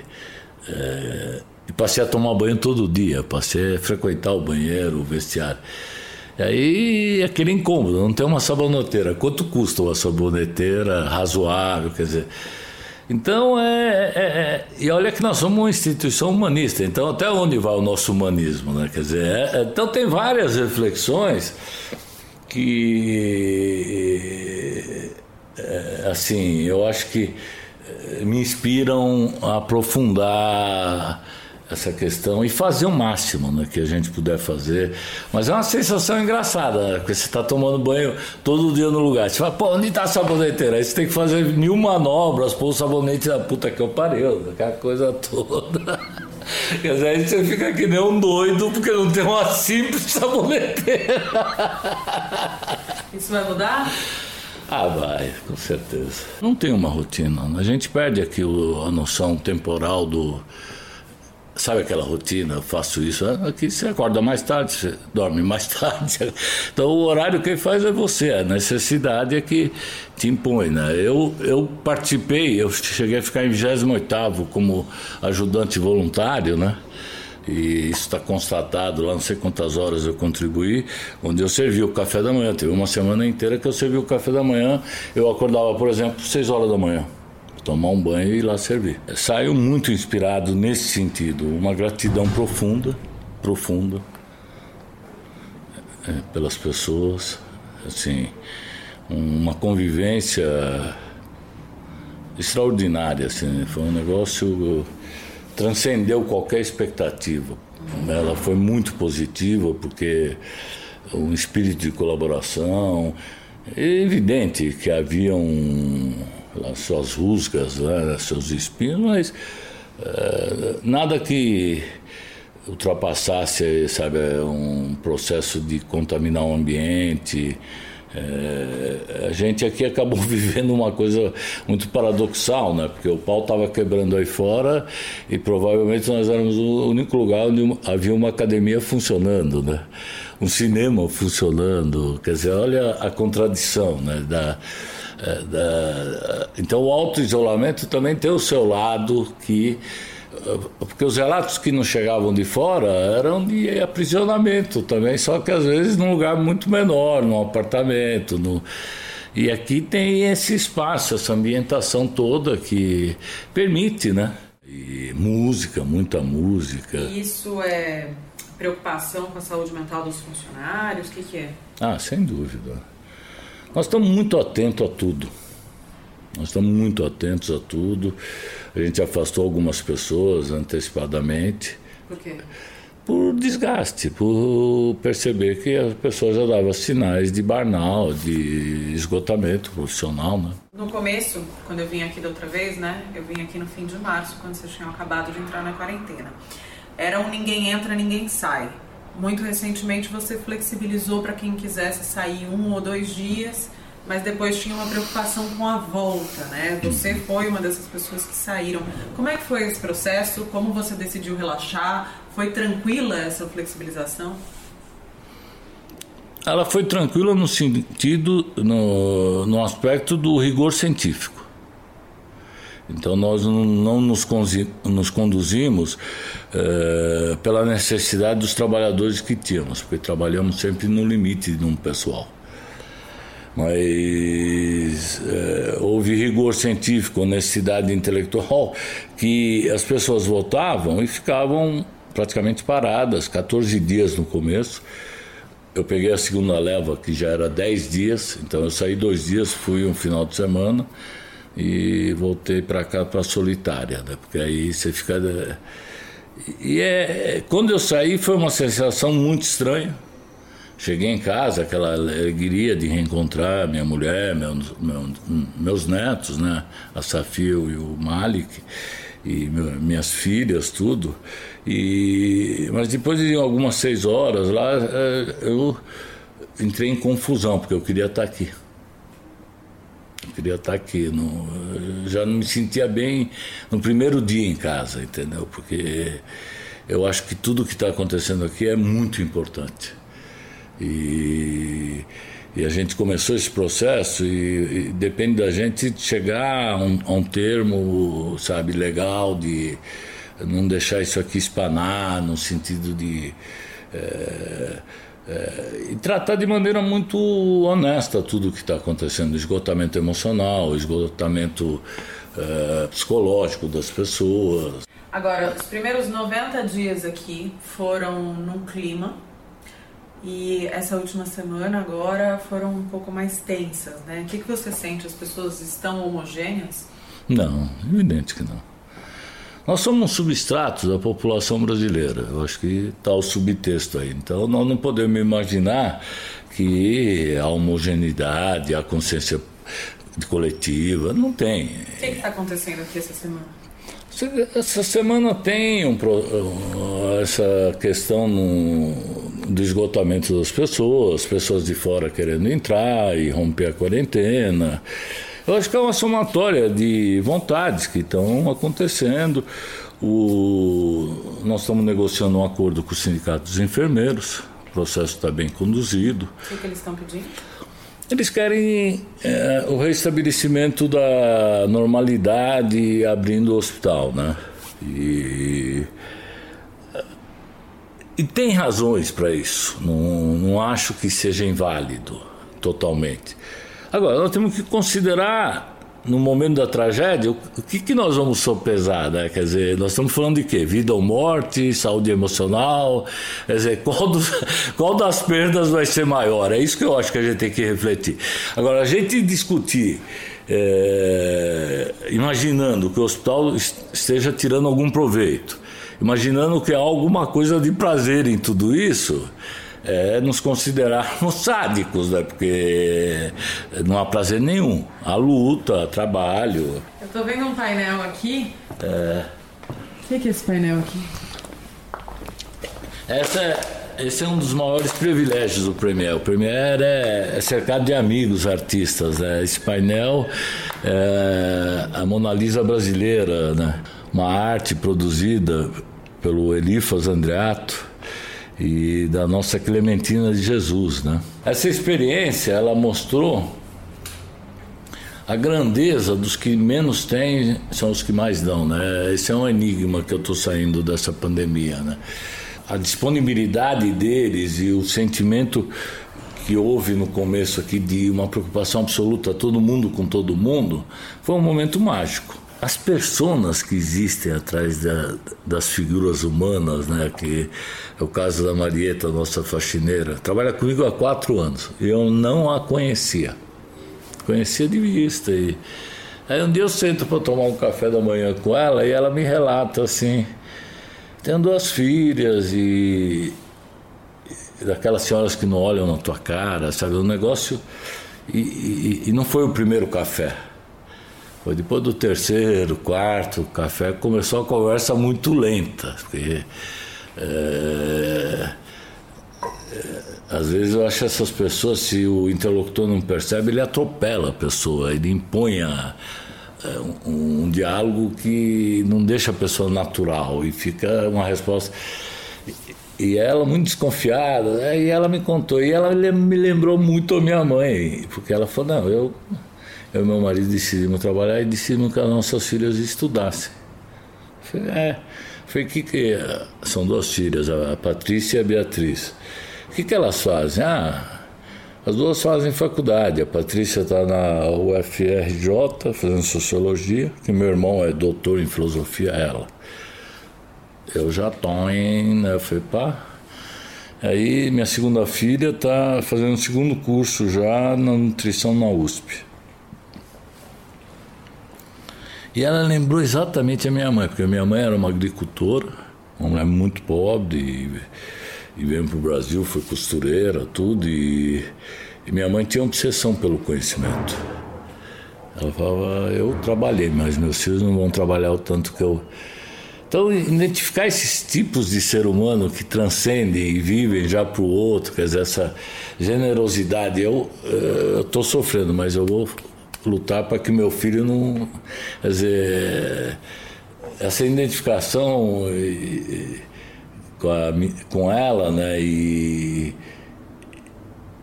Speaker 11: é, e passei a tomar banho todo dia, passei a frequentar o banheiro, o vestiário. E aí aquele incômodo, não tem uma saboneteira. Quanto custa uma saboneteira razoável? Quer dizer. Então é, é, é, E olha que nós somos uma instituição humanista, então até onde vai o nosso humanismo? Né? Quer dizer, é, é então tem várias reflexões que é, assim, eu acho que me inspiram a aprofundar essa questão e fazer o máximo né, que a gente puder fazer. Mas é uma sensação engraçada, né, porque você está tomando banho todo dia no lugar. Você fala, pô, onde está a saboneteira? Aí você tem que fazer mil manobras, pôr o sabonete na puta que eu parei, aquela coisa toda. Quer dizer, aí você fica que nem um doido porque não tem uma simples saboneteira.
Speaker 1: Isso vai mudar?
Speaker 11: Ah, vai, com certeza. Não tem uma rotina. A gente perde aqui a noção temporal do Sabe aquela rotina, eu faço isso, ah, aqui você acorda mais tarde, você dorme mais tarde. Então o horário quem faz é você, a necessidade é que te impõe. Né? Eu, eu participei, eu cheguei a ficar em 28 como ajudante voluntário, né? e isso está constatado lá, não sei quantas horas eu contribuí, onde eu servi o café da manhã. Teve uma semana inteira que eu servi o café da manhã, eu acordava, por exemplo, 6 horas da manhã tomar um banho e ir lá servir. Saio muito inspirado nesse sentido, uma gratidão profunda, profunda é, pelas pessoas, assim, uma convivência extraordinária, assim, foi um negócio transcendeu qualquer expectativa. Ela foi muito positiva porque um espírito de colaboração, é evidente que havia um as suas rusgas, né, seus espinhos, mas é, nada que ultrapassasse, sabe, um processo de contaminar o ambiente. É, a gente aqui acabou vivendo uma coisa muito paradoxal, né? Porque o pau estava quebrando aí fora e provavelmente nós éramos o único lugar onde havia uma academia funcionando, né? Um cinema funcionando. Quer dizer, olha a contradição, né? Da, então o auto-isolamento também tem o seu lado que porque os relatos que nos chegavam de fora eram de aprisionamento também, só que às vezes num lugar muito menor, num apartamento, no, e aqui tem esse espaço, essa ambientação toda que permite, né? E música, muita música.
Speaker 2: Isso é preocupação com a saúde mental dos funcionários? O que, que é?
Speaker 11: Ah, sem dúvida. Nós estamos muito atentos a tudo. Nós estamos muito atentos a tudo. A gente afastou algumas pessoas antecipadamente.
Speaker 2: Por quê?
Speaker 11: Por desgaste, por perceber que as pessoas já davam sinais de burnout, de esgotamento profissional, né?
Speaker 2: No começo, quando eu vim aqui da outra vez, né? Eu vim aqui no fim de março, quando vocês tinham acabado de entrar na quarentena. Era um ninguém entra, ninguém sai. Muito recentemente você flexibilizou para quem quisesse sair um ou dois dias mas depois tinha uma preocupação com a volta, né? Você foi uma dessas pessoas que saíram. Como é que foi esse processo? Como você decidiu relaxar? Foi tranquila essa flexibilização?
Speaker 11: Ela foi tranquila no sentido, no, no aspecto do rigor científico. Então nós não nos, nos conduzimos eh, pela necessidade dos trabalhadores que tínhamos, porque trabalhamos sempre no limite de um pessoal mas é, houve rigor científico, honestidade intelectual, que as pessoas votavam e ficavam praticamente paradas, 14 dias no começo. Eu peguei a segunda leva, que já era 10 dias, então eu saí dois dias, fui um final de semana e voltei para cá para solitária, né? porque aí você fica. É, e é, quando eu saí foi uma sensação muito estranha, Cheguei em casa, aquela alegria de reencontrar minha mulher, meus, meus netos, né? A Safio e o Malik, e minhas filhas, tudo. E, mas depois de algumas seis horas lá, é, eu entrei em confusão, porque eu queria estar aqui. Queria estar aqui. No, já não me sentia bem no primeiro dia em casa, entendeu? Porque eu acho que tudo que está acontecendo aqui é muito importante. E, e a gente começou esse processo e, e depende da gente chegar a um, a um, termo, sabe, legal de não deixar isso aqui espanar no sentido de é, é, e tratar de maneira muito honesta tudo o que está acontecendo, esgotamento emocional, esgotamento é, psicológico das pessoas.
Speaker 2: Agora, os primeiros 90 dias aqui foram num clima e essa última semana agora foram um pouco mais tensas, né? O que, que você sente? As pessoas estão homogêneas?
Speaker 11: Não, evidente que não. Nós somos um substrato da população brasileira. Eu acho que está o subtexto aí. Então nós não podemos imaginar que a homogeneidade, a consciência coletiva, não tem.
Speaker 2: O que está acontecendo aqui essa semana?
Speaker 11: Essa semana tem um, essa questão do esgotamento das pessoas, pessoas de fora querendo entrar e romper a quarentena. Eu acho que é uma somatória de vontades que estão acontecendo. O, nós estamos negociando um acordo com o Sindicato dos Enfermeiros, o processo está bem conduzido.
Speaker 2: O que, eles estão pedindo?
Speaker 11: Eles querem é, o restabelecimento da normalidade abrindo o hospital, né? E e tem razões para isso, não, não acho que seja inválido totalmente. Agora, nós temos que considerar, no momento da tragédia, o, que, que nós vamos sopesar, né? Quer dizer, nós estamos falando de quê? Vida ou morte, saúde emocional, quer dizer, qual, dos, qual das perdas vai ser maior? É isso que eu acho que a gente tem que refletir. Agora, a gente discutir. É, imaginando que o hospital esteja tirando algum proveito, imaginando que há alguma coisa de prazer em tudo isso, é nos considerarmos sádicos, né? porque não há prazer nenhum. Há luta, trabalho.
Speaker 2: Eu estou vendo um painel aqui.
Speaker 11: É...
Speaker 2: O que é esse painel aqui?
Speaker 11: Essa é, esse é um dos maiores privilégios do Premier. O Premier é, é cercado de amigos artistas. Né? Esse painel é a Mona Lisa brasileira, né? uma arte produzida pelo Elifas Andreato e da nossa Clementina de Jesus, né? Essa experiência ela mostrou a grandeza dos que menos têm são os que mais dão, né? Esse é um enigma que eu estou saindo dessa pandemia, né? A disponibilidade deles e o sentimento que houve no começo aqui de uma preocupação absoluta, todo mundo com todo mundo, foi um momento mágico. As pessoas que existem atrás da, das figuras humanas, né, que é o caso da Marieta, nossa faxineira, trabalha comigo há quatro anos. Eu não a conhecia, conhecia de vista. E... Aí um dia eu sento para tomar um café da manhã com ela e ela me relata assim: tenho duas filhas e daquelas senhoras que não olham na tua cara, sabe? Um negócio. E, e, e, não foi o primeiro café. Foi depois do terceiro, quarto café, começou a conversa muito lenta. Porque, é, é, às vezes eu acho essas pessoas, se o interlocutor não percebe, ele atropela a pessoa, ele impõe a, é, um, um diálogo que não deixa a pessoa natural e fica uma resposta. E ela muito desconfiada, né? e ela me contou, e ela me lembrou muito a minha mãe, porque ela falou, não, eu, eu e meu marido decidimos trabalhar e decidimos que as nossas filhas estudassem. Falei, é, falei, que que são duas filhas, a Patrícia e a Beatriz. O que que elas fazem? Ah, as duas fazem faculdade, a Patrícia está na UFRJ fazendo Sociologia, que meu irmão é doutor em Filosofia, ela eu já estou em. Né, eu falei, pá. Aí minha segunda filha está fazendo o segundo curso já na nutrição na USP. E ela lembrou exatamente a minha mãe, porque a minha mãe era uma agricultora, uma mulher muito pobre, e, e veio para o Brasil, foi costureira, tudo, e, e minha mãe tinha obsessão pelo conhecimento. Ela falava, eu trabalhei, mas meus filhos não vão trabalhar o tanto que eu então, identificar esses tipos de ser humano que transcendem e vivem já para o outro, quer dizer, essa generosidade, eu eh, estou sofrendo, mas eu vou lutar para que meu filho não. Quer dizer, essa identificação com, a, com ela, né, e,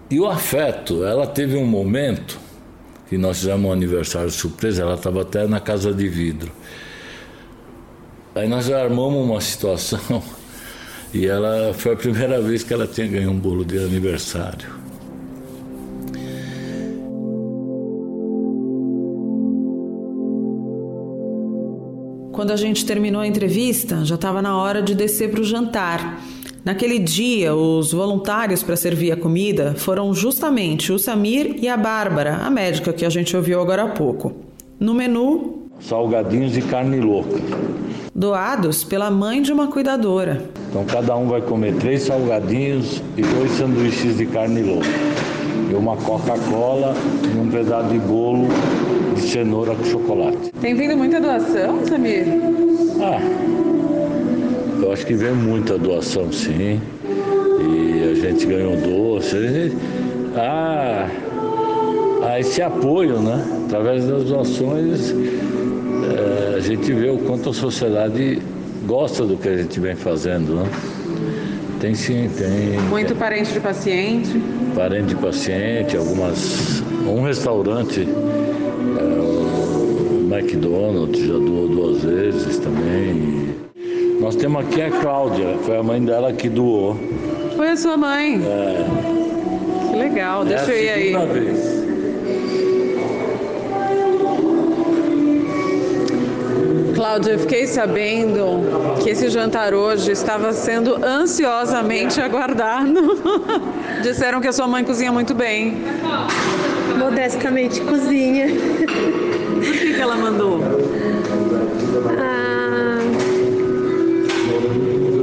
Speaker 11: e o afeto, ela teve um momento que nós fizemos um aniversário surpresa, ela estava até na casa de vidro. Aí nós armamos uma situação e ela foi a primeira vez que ela tinha ganho um bolo de aniversário.
Speaker 2: Quando a gente terminou a entrevista, já estava na hora de descer para o jantar. Naquele dia, os voluntários para servir a comida foram justamente o Samir e a Bárbara, a médica que a gente ouviu agora há pouco. No menu,
Speaker 11: salgadinhos e carne louca
Speaker 2: doados pela mãe de uma cuidadora.
Speaker 11: Então cada um vai comer três salgadinhos e dois sanduíches de carne louca. E uma Coca-Cola e um pedaço de bolo de cenoura com chocolate.
Speaker 6: Tem vindo muita doação, Samir?
Speaker 11: Ah, eu acho que vem muita doação sim. E a gente ganhou doce. Ah, ah, esse apoio, né? Através das doações é, a gente vê o quanto a sociedade gosta do que a gente vem fazendo, né? Tem sim, tem.
Speaker 6: Muito parente de paciente?
Speaker 11: Parente de paciente, algumas. Um restaurante, é, o McDonald's, já doou duas vezes também. Nós temos aqui a Cláudia, foi a mãe dela que doou.
Speaker 6: Foi a sua mãe?
Speaker 11: É.
Speaker 6: Que legal, deixa é eu ir aí.
Speaker 11: Vez.
Speaker 6: Cláudia, eu fiquei sabendo que esse jantar hoje estava sendo ansiosamente aguardado. Disseram que a sua mãe cozinha muito bem.
Speaker 12: Modestamente cozinha.
Speaker 6: O que, que ela mandou?
Speaker 12: Ah,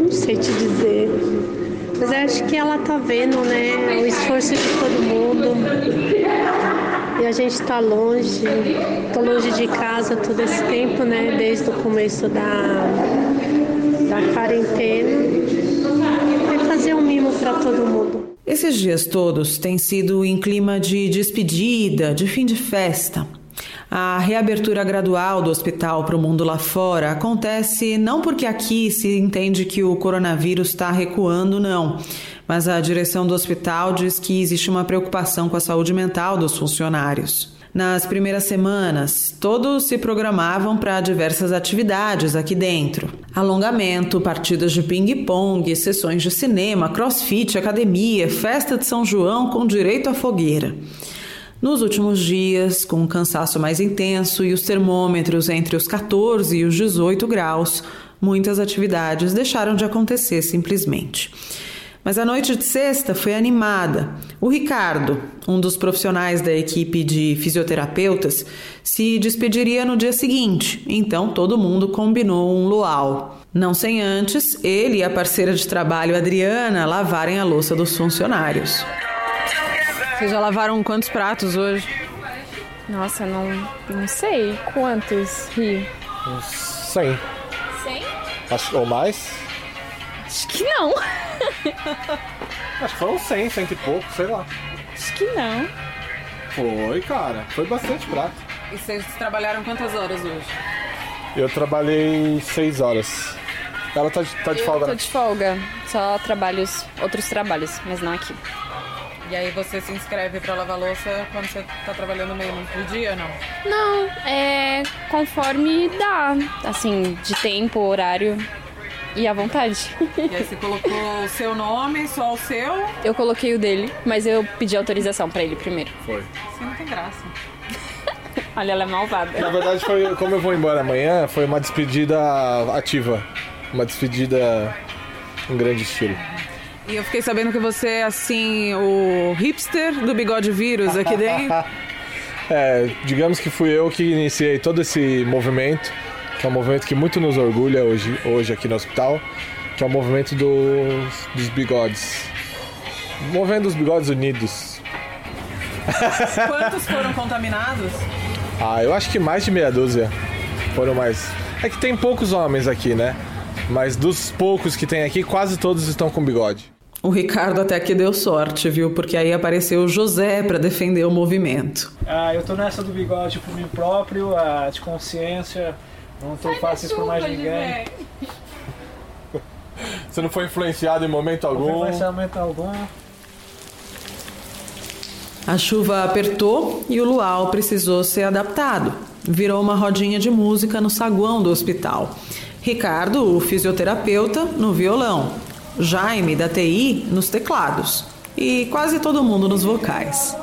Speaker 12: não sei te dizer. Mas acho que ela tá vendo, né, o esforço de todo mundo e a gente está longe, tô longe de casa todo esse tempo, né? Desde o começo da, da quarentena. E fazer um mimo para todo mundo.
Speaker 2: Esses dias todos têm sido em clima de despedida, de fim de festa. A reabertura gradual do hospital para o mundo lá fora acontece não porque aqui se entende que o coronavírus está recuando, não mas a direção do hospital diz que existe uma preocupação com a saúde mental dos funcionários. Nas primeiras semanas, todos se programavam para diversas atividades aqui dentro: alongamento, partidas de ping-pong, sessões de cinema, crossfit, academia, festa de São João com direito à fogueira. Nos últimos dias, com um cansaço mais intenso e os termômetros entre os 14 e os 18 graus, muitas atividades deixaram de acontecer simplesmente. Mas a noite de sexta foi animada. O Ricardo, um dos profissionais da equipe de fisioterapeutas, se despediria no dia seguinte, então todo mundo combinou um luau. Não sem antes ele e a parceira de trabalho Adriana lavarem a louça dos funcionários.
Speaker 6: Vocês já lavaram quantos pratos hoje?
Speaker 13: Nossa, não, não sei quantos, Ri.
Speaker 14: Uns 100.
Speaker 13: 100?
Speaker 14: Acho, ou mais?
Speaker 13: Acho que não.
Speaker 14: Acho que foram 100, cento e pouco, sei lá.
Speaker 13: Acho que não.
Speaker 14: Foi, cara. Foi bastante prato.
Speaker 6: E vocês trabalharam quantas horas hoje?
Speaker 14: Eu trabalhei 6 horas. Ela tá de, tá de
Speaker 13: eu
Speaker 14: folga,
Speaker 13: tô
Speaker 14: né?
Speaker 13: de folga. Só trabalhos, outros trabalhos, mas não aqui.
Speaker 6: E aí você se inscreve para lavar louça quando você tá trabalhando meio no dia, não?
Speaker 13: Não, é conforme dá, assim, de tempo, horário e à vontade.
Speaker 6: E aí você colocou o seu nome, só o seu?
Speaker 13: Eu coloquei o dele, mas eu pedi autorização pra ele primeiro.
Speaker 14: Foi.
Speaker 6: Você não tem graça.
Speaker 13: Olha, ela é malvada.
Speaker 14: Na verdade, foi, como eu vou embora amanhã, foi uma despedida ativa. Uma despedida em grande estilo.
Speaker 6: E eu fiquei sabendo que você é, assim, o hipster do bigode vírus aqui dentro.
Speaker 14: É, digamos que fui eu que iniciei todo esse movimento, que é um movimento que muito nos orgulha hoje, hoje aqui no hospital, que é o movimento dos, dos bigodes. O movimento dos bigodes unidos.
Speaker 6: Quantos foram contaminados?
Speaker 14: Ah, eu acho que mais de meia dúzia foram mais. É que tem poucos homens aqui, né? Mas dos poucos que tem aqui, quase todos estão com bigode.
Speaker 2: O Ricardo até que deu sorte, viu? Porque aí apareceu o José para defender o movimento.
Speaker 15: Ah, eu tô nessa do bigode por mim próprio, a de consciência. Não tô fazendo isso por mais ninguém.
Speaker 14: Você não foi influenciado em momento
Speaker 15: Não
Speaker 14: algum?
Speaker 15: foi influenciamento algum.
Speaker 2: A chuva apertou e o luau precisou ser adaptado. Virou uma rodinha de música no saguão do hospital. Ricardo, o fisioterapeuta, no violão. Jaime, da TI, nos teclados. E quase todo mundo nos vocais.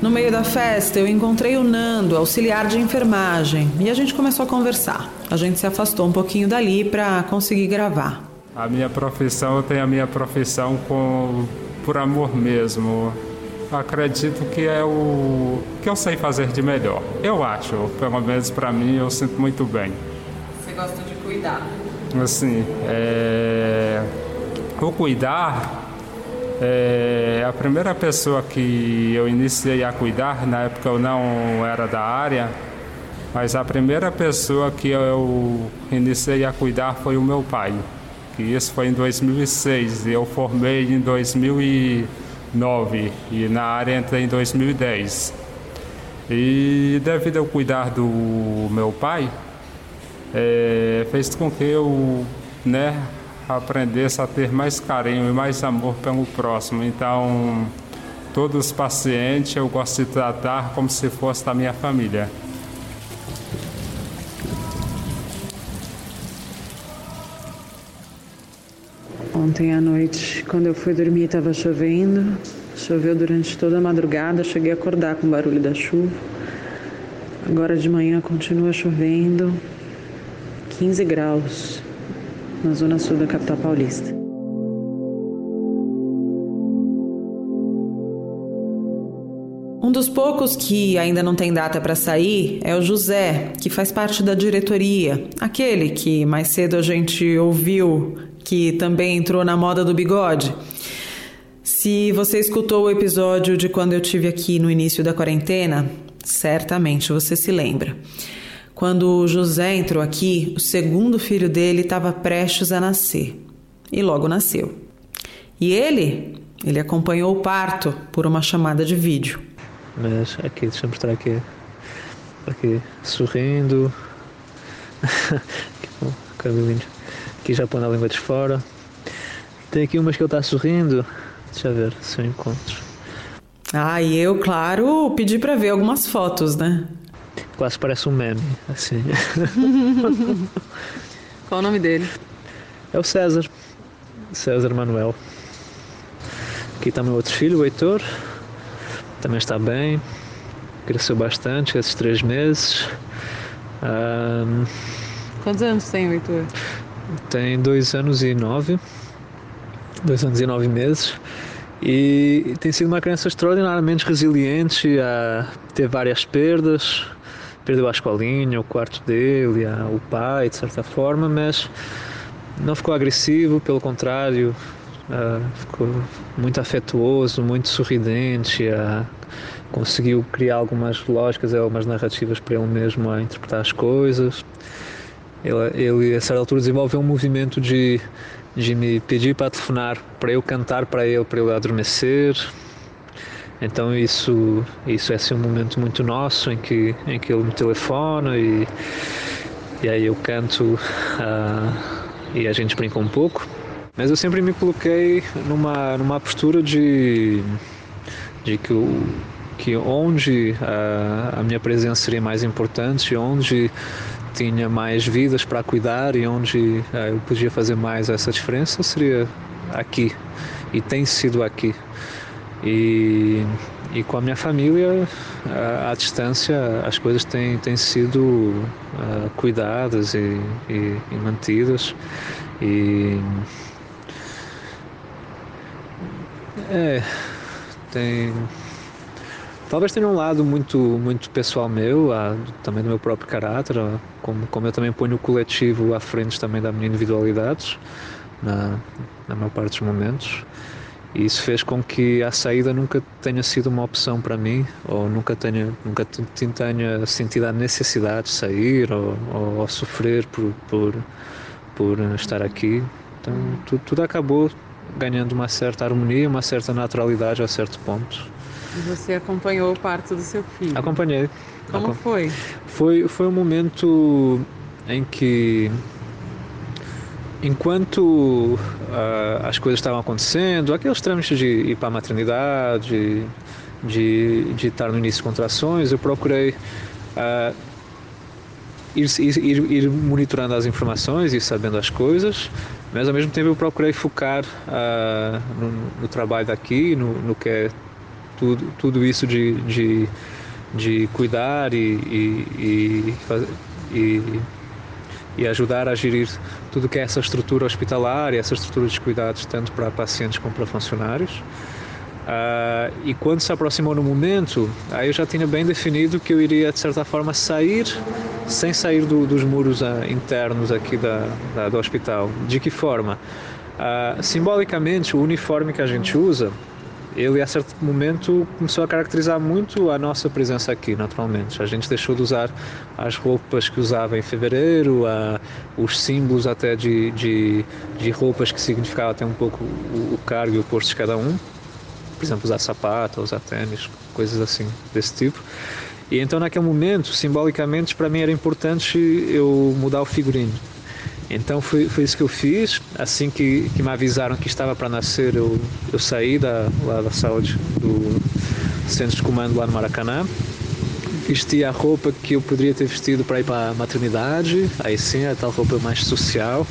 Speaker 2: No meio da festa, eu encontrei o Nando, auxiliar de enfermagem, e a gente começou a conversar. A gente se afastou um pouquinho dali para conseguir gravar.
Speaker 16: A minha profissão, eu tenho a minha profissão com, por amor mesmo. Acredito que é o que eu sei fazer de melhor. Eu acho, pelo menos para mim, eu sinto muito bem.
Speaker 6: Você gosta de cuidar.
Speaker 16: Assim, é... o cuidar, é... a primeira pessoa que eu iniciei a cuidar, na época eu não era da área, mas a primeira pessoa que eu iniciei a cuidar foi o meu pai que isso foi em 2006 e eu formei em 2009 e na área entrei em 2010. E devido ao cuidar do meu pai, é, fez com que eu né, aprendesse a ter mais carinho e mais amor pelo próximo. Então, todos os pacientes eu gosto de tratar como se fosse da minha família.
Speaker 2: Ontem à noite, quando eu fui dormir, estava chovendo. Choveu durante toda a madrugada, cheguei a acordar com o barulho da chuva. Agora de manhã continua chovendo. 15 graus na zona sul da capital paulista. Um dos poucos que ainda não tem data para sair é o José, que faz parte da diretoria, aquele que mais cedo a gente ouviu que também entrou na moda do bigode. Se você escutou o episódio de quando eu tive aqui no início da quarentena, certamente você se lembra. Quando José entrou aqui, o segundo filho dele estava prestes a nascer e logo nasceu. E ele, ele acompanhou o parto por uma chamada de vídeo.
Speaker 17: Mas aqui, deixa eu mostrar aqui. aqui sorrindo. que bom, cabelinho. Aqui já põe a língua de fora. Tem aqui umas que ele está sorrindo. Deixa eu ver se eu encontro.
Speaker 2: Ah, e eu, claro, pedi para ver algumas fotos, né?
Speaker 17: Quase parece um meme, assim.
Speaker 2: Qual o nome dele?
Speaker 17: É o César. César Manuel. Aqui está meu outro filho, o Heitor. Também está bem. Cresceu bastante esses três meses. Um,
Speaker 2: Quantos anos tem o Heitor?
Speaker 17: Tem dois anos e nove. Dois anos e nove meses. E tem sido uma criança extraordinariamente resiliente a ter várias perdas. Perdeu a escolinha, o quarto dele, o pai, de certa forma, mas não ficou agressivo, pelo contrário, ficou muito afetuoso, muito sorridente, conseguiu criar algumas lógicas, algumas narrativas para ele mesmo a interpretar as coisas. Ele, ele a certa altura desenvolveu um movimento de, de me pedir para telefonar, para eu cantar para ele, para ele adormecer. Então isso, isso é assim, um momento muito nosso em que, em que ele me telefona e, e aí eu canto uh, e a gente brinca um pouco. Mas eu sempre me coloquei numa, numa postura de, de que, o, que onde a, a minha presença seria mais importante, onde tinha mais vidas para cuidar e onde ah, eu podia fazer mais essa diferença seria aqui. E tem sido aqui. E, e com a minha família à, à distância as coisas têm, têm sido uh, cuidadas e, e, e, mantidas. E é tem Talvez tenha um lado muito, muito pessoal meu, também do meu próprio caráter, como, como eu também ponho o coletivo à frente também da minha individualidade, na, na maior parte dos momentos. E isso fez com que a saída nunca tenha sido uma opção para mim, ou nunca tenha, nunca tenha sentido a necessidade de sair, ou, ou, ou sofrer por, por, por estar aqui. Então tudo, tudo acabou ganhando uma certa harmonia, uma certa naturalidade a certo ponto.
Speaker 2: E você acompanhou o parto do seu filho?
Speaker 17: Acompanhei.
Speaker 2: Como Acom... foi?
Speaker 17: Foi foi um momento em que enquanto uh, as coisas estavam acontecendo, aqueles trâmites de ir para a maternidade, de, de estar no início de contrações, eu procurei uh, ir, ir, ir, monitorando as informações e sabendo as coisas, mas ao mesmo tempo eu procurei focar uh, no, no, trabalho daqui, no, no que é tudo, tudo isso de, de, de cuidar e, e, e, e, ajudar a gerir tudo que é essa estrutura hospitalar e essa estrutura de cuidados, tanto para pacientes como para funcionários. Uh, e quando se aproximou no momento, aí eu já tinha bem definido que eu iria, de certa forma, sair, sem sair do, dos muros uh, internos aqui da, da, do hospital. De que forma? Uh, simbolicamente, o uniforme que a gente usa ele a certo momento começou a caracterizar muito a nossa presença aqui, naturalmente. A gente deixou de usar as roupas que usava em fevereiro, a, os símbolos até de, de, de, roupas que significavam até um pouco o, o cargo e o posto de cada um. Por exemplo, usar sapato, usar tênis, coisas assim desse tipo. E então naquele momento, simbolicamente, para mim era importante eu mudar o figurino. Então foi, foi isso que eu fiz. Assim que, que me avisaram que estava para nascer, eu, eu saí da, lá da saúde do centro de comando lá no Maracanã. Vesti a roupa que eu poderia ter vestido para ir para a maternidade, aí sim, a tal roupa mais social.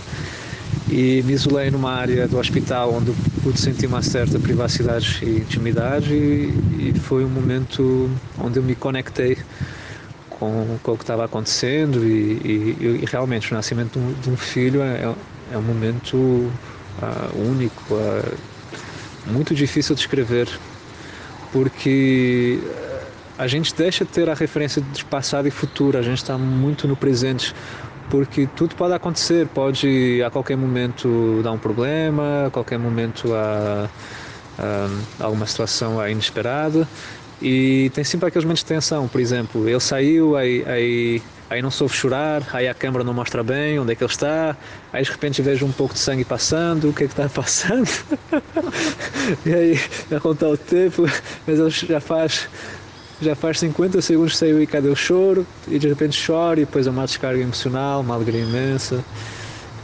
Speaker 17: E me isolei numa área do hospital onde pude sentir uma certa privacidade e intimidade, e, e foi um momento onde eu me conectei com, com o que estava acontecendo e, e, e, realmente o nascimento de um, de um filho é, é, um momento uh, único, uh, muito difícil de escrever, porque a gente deixa de ter a referência de passado e futuro, a gente está muito no presente, porque tudo pode acontecer, pode a qualquer momento dar um problema, a qualquer momento há, há alguma situação inesperada e tem sempre aqueles momentos de tensão, por exemplo, ele saiu, aí, aí, aí não soube chorar, aí a câmera não mostra bem onde é que ele está, aí de repente vejo um pouco de sangue passando, o que é que está passando? e aí a contar o tempo, mas ele já faz já faz 50 segundos que saiu e cadê o choro? E de repente chora e depois é uma descarga emocional, uma alegria imensa.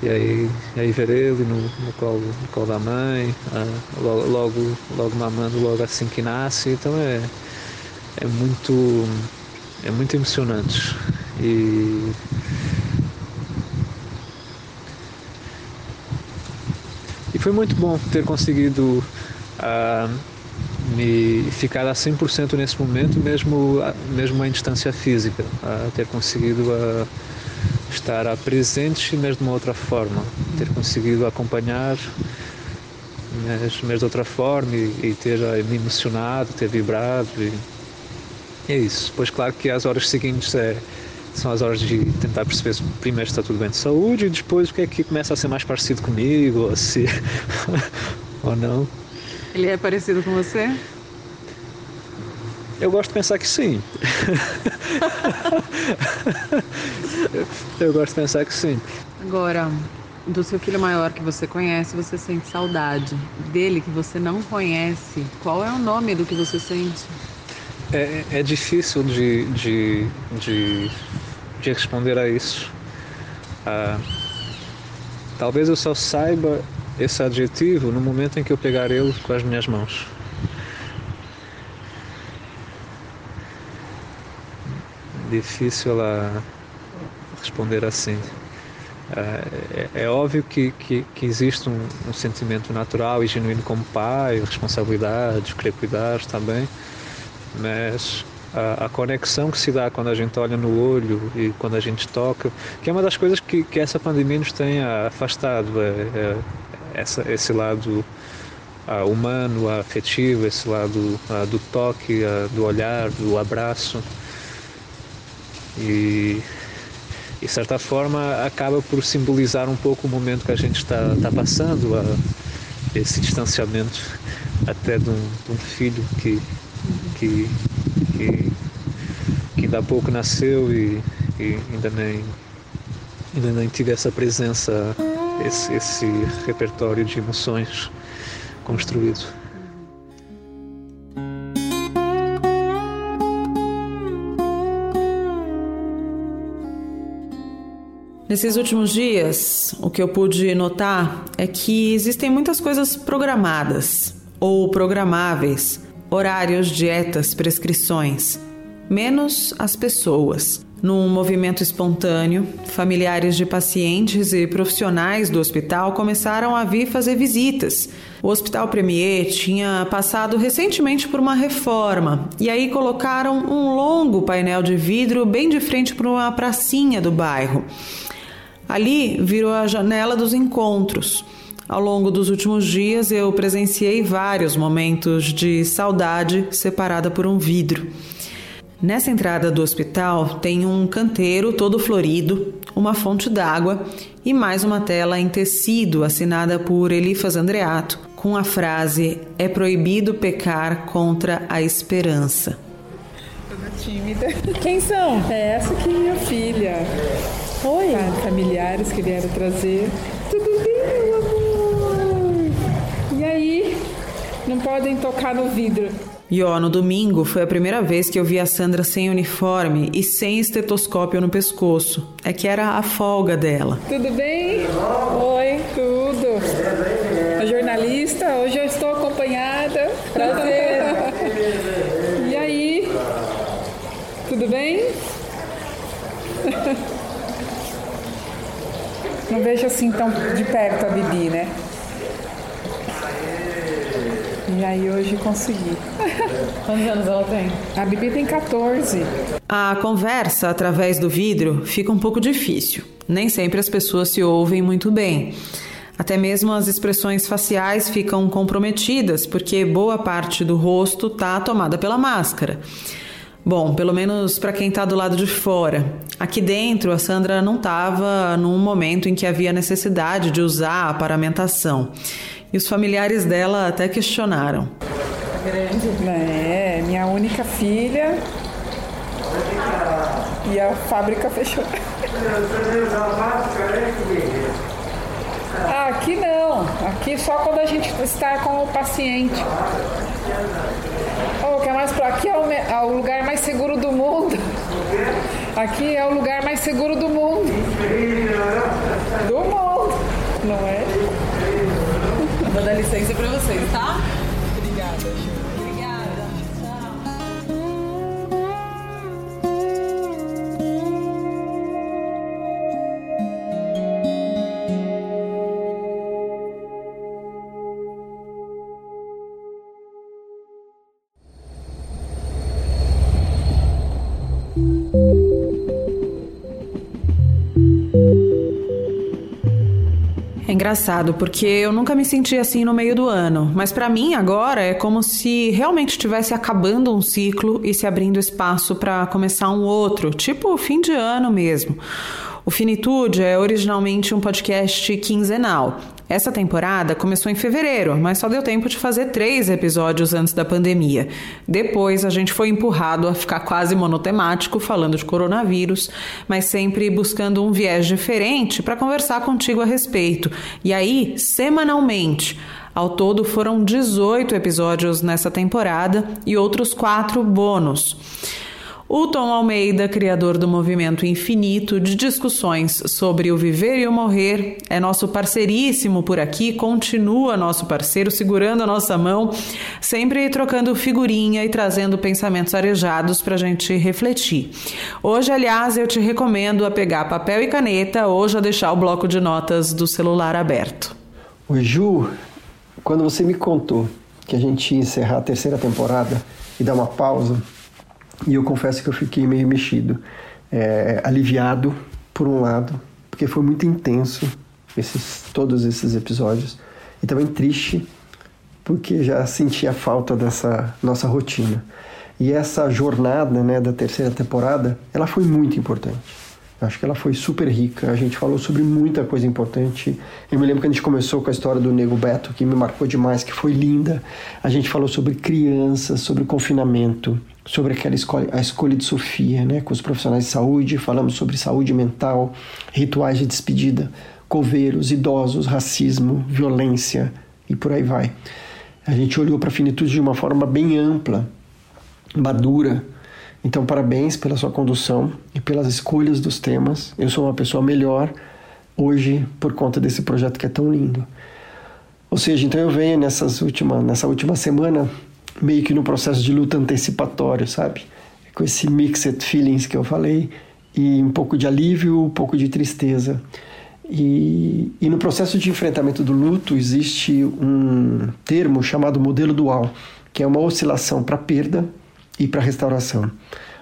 Speaker 17: E aí, aí ver ele no, no, colo, no colo da mãe, ah, logo, logo, logo mamando logo assim que nasce. Então é, é muito é muito emocionante. E E foi muito bom ter conseguido uh, me ficar a 100% nesse momento, mesmo, mesmo em distância física. Uh, ter conseguido uh, estar presente, mas de uma outra forma. Ter conseguido acompanhar, mas, mas de outra forma, e, e ter me emocionado, ter vibrado. E, é isso. Pois, claro que as horas seguintes é são as horas de tentar perceber se primeiro está tudo bem de saúde e depois o que é que começa a ser mais parecido comigo, ou se. ou não.
Speaker 6: Ele é parecido com você?
Speaker 17: Eu gosto de pensar que sim. Eu gosto de pensar que sim.
Speaker 6: Agora, do seu filho maior que você conhece, você sente saudade. Dele que você não conhece, qual é o nome do que você sente?
Speaker 17: É, é difícil de, de, de de responder a isso. Ah, talvez eu só saiba esse adjetivo no momento em que eu pegar ele com as minhas mãos. Difícil a responder assim. Ah, é, é, óbvio que, que, que existe um, um, sentimento natural e genuíno como pai, responsabilidade, querer cuidar também, mas a, a, conexão que se dá quando a gente olha no olho e quando a gente toca, que é uma das coisas que, que essa pandemia nos tem afastado, é, é essa, esse lado humano, afetivo, esse lado do toque, do olhar, do abraço. E, de certa forma, acaba por simbolizar um pouco o momento que a gente está, está passando, esse distanciamento até de um, de um filho que, que que, que ainda há pouco nasceu e, e ainda nem ainda nem tive essa presença, esse, esse repertório de emoções construído.
Speaker 2: Nesses últimos dias, o que eu pude notar é que existem muitas coisas programadas ou programáveis horários, dietas, prescrições, menos as pessoas. Num movimento espontâneo, familiares de pacientes e profissionais do hospital começaram a vir fazer visitas. O Hospital Premier tinha passado recentemente por uma reforma e aí colocaram um longo painel de vidro bem de frente para uma pracinha do bairro. Ali virou a janela dos encontros. Ao longo dos últimos dias, eu presenciei vários momentos de saudade separada por um vidro. Nessa entrada do hospital tem um canteiro todo florido, uma fonte d'água e mais uma tela em tecido assinada por Elifas Andreato com a frase: É proibido pecar contra a esperança.
Speaker 18: Toda tímida. Quem são? É essa aqui, minha filha. Oi. Familiares que vieram trazer. Tudo bem, meu amor? aí não podem tocar no vidro.
Speaker 2: E ó, no domingo foi a primeira vez que eu vi a Sandra sem uniforme e sem estetoscópio no pescoço. É que era a folga dela.
Speaker 18: Tudo bem? Oi, tudo. A jornalista, hoje eu estou acompanhada. Prazer. e aí? Tudo bem? Não vejo assim tão de perto a Bibi, né? E aí hoje consegui.
Speaker 6: Quantos anos ela tem?
Speaker 18: A Bibi tem 14.
Speaker 2: A conversa através do vidro fica um pouco difícil. Nem sempre as pessoas se ouvem muito bem. Até mesmo as expressões faciais ficam comprometidas, porque boa parte do rosto está tomada pela máscara. Bom, pelo menos para quem está do lado de fora. Aqui dentro, a Sandra não estava num momento em que havia necessidade de usar a paramentação. E os familiares dela até questionaram.
Speaker 18: Grande. É, minha única filha. E a fábrica fechou. Ah, aqui não. Aqui só quando a gente está com o paciente. Oh, que é mais pra aqui é o, é o lugar mais seguro do mundo. Aqui é o lugar mais seguro do mundo. Do mundo, não é?
Speaker 1: Vou dar licença pra vocês, tá?
Speaker 2: Engraçado, porque eu nunca me senti assim no meio do ano, mas para mim agora é como se realmente estivesse acabando um ciclo e se abrindo espaço para começar um outro, tipo fim de ano mesmo. O Finitude é originalmente um podcast quinzenal. Essa temporada começou em fevereiro, mas só deu tempo de fazer três episódios antes da pandemia. Depois a gente foi empurrado a ficar quase monotemático, falando de coronavírus, mas sempre buscando um viés diferente para conversar contigo a respeito. E aí, semanalmente. Ao todo foram 18 episódios nessa temporada e outros quatro bônus. O Tom Almeida, criador do movimento infinito de discussões sobre o viver e o morrer, é nosso parceiríssimo por aqui, continua nosso parceiro, segurando a nossa mão, sempre trocando figurinha e trazendo pensamentos arejados para a gente refletir. Hoje, aliás, eu te recomendo a pegar papel e caneta ou já deixar o bloco de notas do celular aberto.
Speaker 19: O Ju, quando você me contou que a gente ia encerrar a terceira temporada e dar uma pausa, e eu confesso que eu fiquei meio mexido, é, aliviado por um lado, porque foi muito intenso esses, todos esses episódios, e também triste porque já sentia falta dessa nossa rotina. E essa jornada né, da terceira temporada, ela foi muito importante. Acho que ela foi super rica. A gente falou sobre muita coisa importante. Eu me lembro que a gente começou com a história do Nego Beto, que me marcou demais, que foi linda. A gente falou sobre crianças, sobre confinamento, sobre aquela escolha, a escolha de Sofia, né, com os profissionais de saúde. Falamos sobre saúde mental, rituais de despedida, coveiros, idosos, racismo, violência e por aí vai. A gente olhou para a finitude de uma forma bem ampla, madura então, parabéns pela sua condução e pelas escolhas dos temas. Eu sou uma pessoa melhor hoje por conta desse projeto que é tão lindo. Ou seja, então eu venho nessas última, nessa última semana meio que no processo de luta antecipatório, sabe? Com esse mixed feelings que eu falei e um pouco de alívio, um pouco de tristeza. E, e no processo de enfrentamento do luto existe um termo chamado modelo dual, que é uma oscilação para perda e para restauração.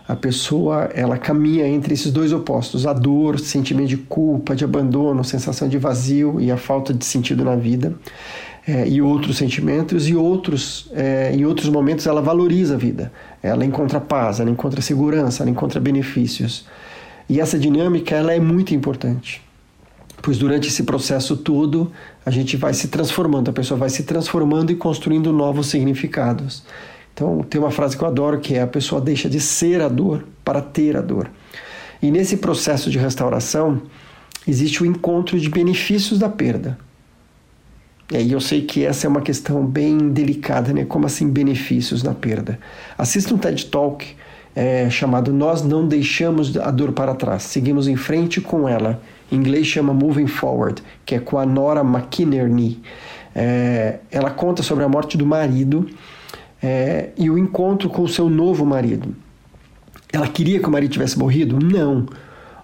Speaker 19: A pessoa ela caminha entre esses dois opostos: a dor, sentimento de culpa, de abandono, sensação de vazio e a falta de sentido na vida, é, e outros sentimentos. E outros, é, em outros momentos, ela valoriza a vida. Ela encontra paz, ela encontra segurança, ela encontra benefícios. E essa dinâmica ela é muito importante, pois durante esse processo todo a gente vai se transformando, a pessoa vai se transformando e construindo novos significados. Então, tem uma frase que eu adoro que é: a pessoa deixa de ser a dor para ter a dor. E nesse processo de restauração, existe o encontro de benefícios da perda. E aí eu sei que essa é uma questão bem delicada, né? Como assim benefícios na perda? Assista um TED Talk é, chamado Nós Não Deixamos a Dor para Trás, seguimos em frente com ela. Em inglês chama Moving Forward, que é com a Nora McInerney. É, ela conta sobre a morte do marido é, e o encontro com o seu novo marido. Ela queria que o marido tivesse morrido? Não.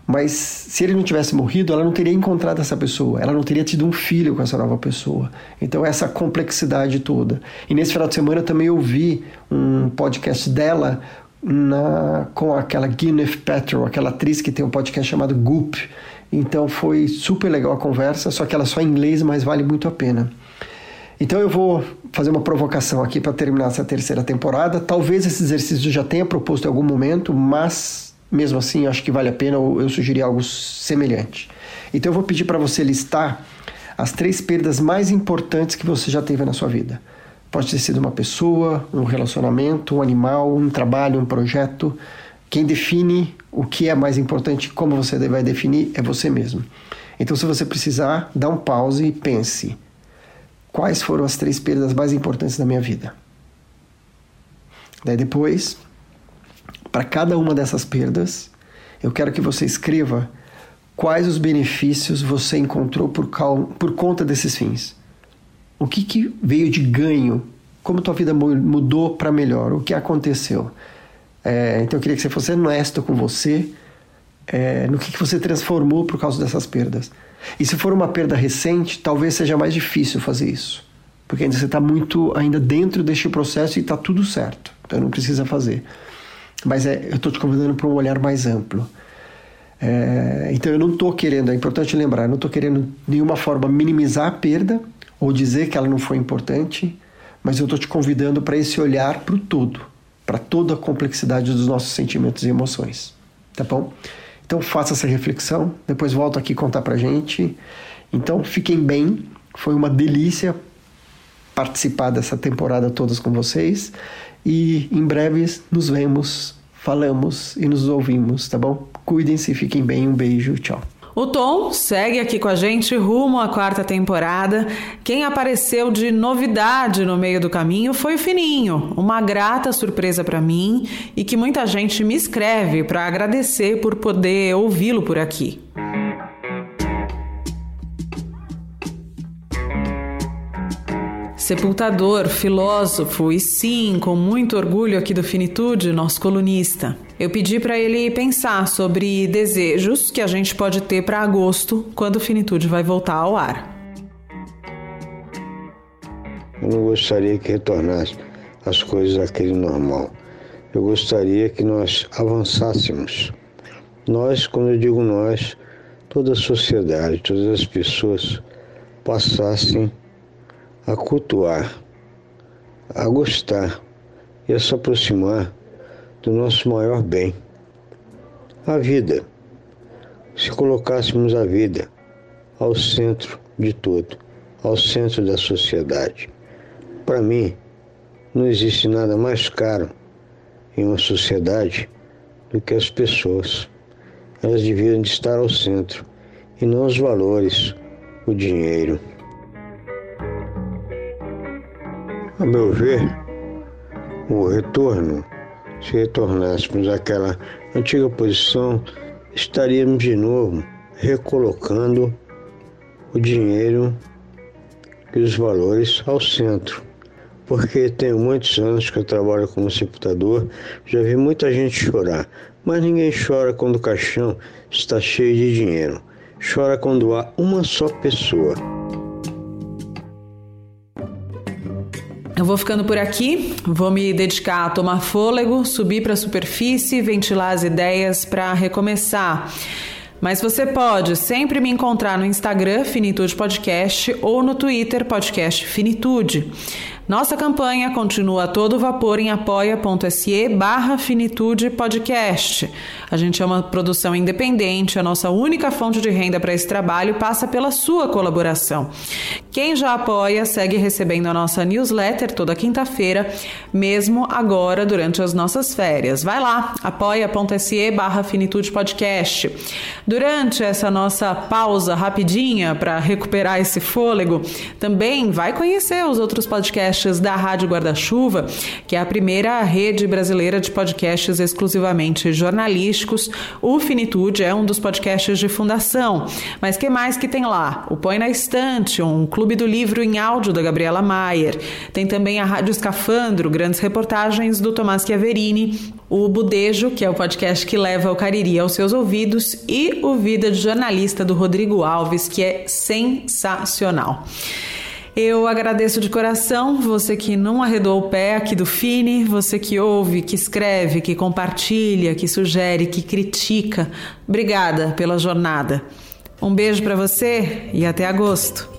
Speaker 19: Mas se ele não tivesse morrido, ela não teria encontrado essa pessoa, ela não teria tido um filho com essa nova pessoa. Então, essa complexidade toda. E nesse final de semana eu também ouvi um podcast dela na, com aquela Gwyneth Paltrow, aquela atriz que tem um podcast chamado Goop. Então foi super legal a conversa, só que ela é só em inglês, mas vale muito a pena. Então eu vou fazer uma provocação aqui para terminar essa terceira temporada. Talvez esse exercício já tenha proposto em algum momento, mas mesmo assim acho que vale a pena eu sugerir algo semelhante. Então eu vou pedir para você listar as três perdas mais importantes que você já teve na sua vida. Pode ter sido uma pessoa, um relacionamento, um animal, um trabalho, um projeto. Quem define o que é mais importante, como você vai definir, é você mesmo. Então, se você precisar, dá um pause e pense quais foram as três perdas mais importantes da minha vida. Daí depois, para cada uma dessas perdas, eu quero que você escreva quais os benefícios você encontrou por, cal... por conta desses fins. O que, que veio de ganho? Como tua vida mudou para melhor? O que aconteceu? É, então eu queria que você fosse honesto com você é, no que, que você transformou por causa dessas perdas. E se for uma perda recente, talvez seja mais difícil fazer isso, porque ainda você está muito ainda dentro deste processo e está tudo certo, então não precisa fazer. Mas é, eu estou te convidando para um olhar mais amplo. É, então eu não estou querendo, é importante lembrar, eu não estou querendo de nenhuma forma minimizar a perda ou dizer que ela não foi importante, mas eu estou te convidando para esse olhar para o todo, para toda a complexidade dos nossos sentimentos e emoções. Tá bom? Então faça essa reflexão, depois volta aqui contar pra gente. Então fiquem bem, foi uma delícia participar dessa temporada todas com vocês e em breve nos vemos, falamos e nos ouvimos, tá bom? Cuidem-se, fiquem bem, um beijo, tchau.
Speaker 2: O Tom segue aqui com a gente rumo à quarta temporada. Quem apareceu de novidade no meio do caminho foi o Fininho, uma grata surpresa para mim e que muita gente me escreve para agradecer por poder ouvi-lo por aqui. Sepultador, filósofo e sim, com muito orgulho aqui do Finitude, nosso colunista. Eu pedi para ele pensar sobre desejos que a gente pode ter para agosto, quando o Finitude vai voltar ao ar.
Speaker 20: Eu não gostaria que retornasse as coisas àquele normal. Eu gostaria que nós avançássemos. Nós, quando eu digo nós, toda a sociedade, todas as pessoas passassem a cultuar, a gostar e a se aproximar do nosso maior bem, a vida. Se colocássemos a vida ao centro de tudo, ao centro da sociedade. Para mim, não existe nada mais caro em uma sociedade do que as pessoas. Elas deviam estar ao centro e não os valores, o dinheiro. A meu ver, o retorno, se retornássemos àquela antiga posição, estaríamos de novo recolocando o dinheiro e os valores ao centro. Porque tenho muitos anos que eu trabalho como sepultador, já vi muita gente chorar, mas ninguém chora quando o caixão está cheio de dinheiro. Chora quando há uma só pessoa.
Speaker 2: Eu vou ficando por aqui, vou me dedicar a tomar fôlego, subir para a superfície, ventilar as ideias para recomeçar. Mas você pode sempre me encontrar no Instagram Finitude Podcast ou no Twitter Podcast Finitude. Nossa campanha continua a todo vapor em apoia.se barra finitude podcast. A gente é uma produção independente, a nossa única fonte de renda para esse trabalho passa pela sua colaboração. Quem já apoia segue recebendo a nossa newsletter toda quinta-feira, mesmo agora durante as nossas férias. Vai lá, apoia.se barra finitude podcast. Durante essa nossa pausa rapidinha para recuperar esse fôlego, também vai conhecer os outros podcasts podcasts da Rádio Guarda-Chuva, que é a primeira rede brasileira de podcasts exclusivamente jornalísticos. O Finitude é um dos podcasts de fundação. Mas que mais que tem lá? O Põe na Estante, um clube do livro em áudio da Gabriela Maier. Tem também a Rádio Escafandro, grandes reportagens do Tomás Chiaverini, o Budejo, que é o podcast que leva o Cariri aos seus ouvidos, e o Vida de Jornalista do Rodrigo Alves, que é sensacional. Eu agradeço de coração você que não arredou o pé aqui do Fini, você que ouve, que escreve, que compartilha, que sugere, que critica. Obrigada pela jornada. Um beijo para você e até agosto.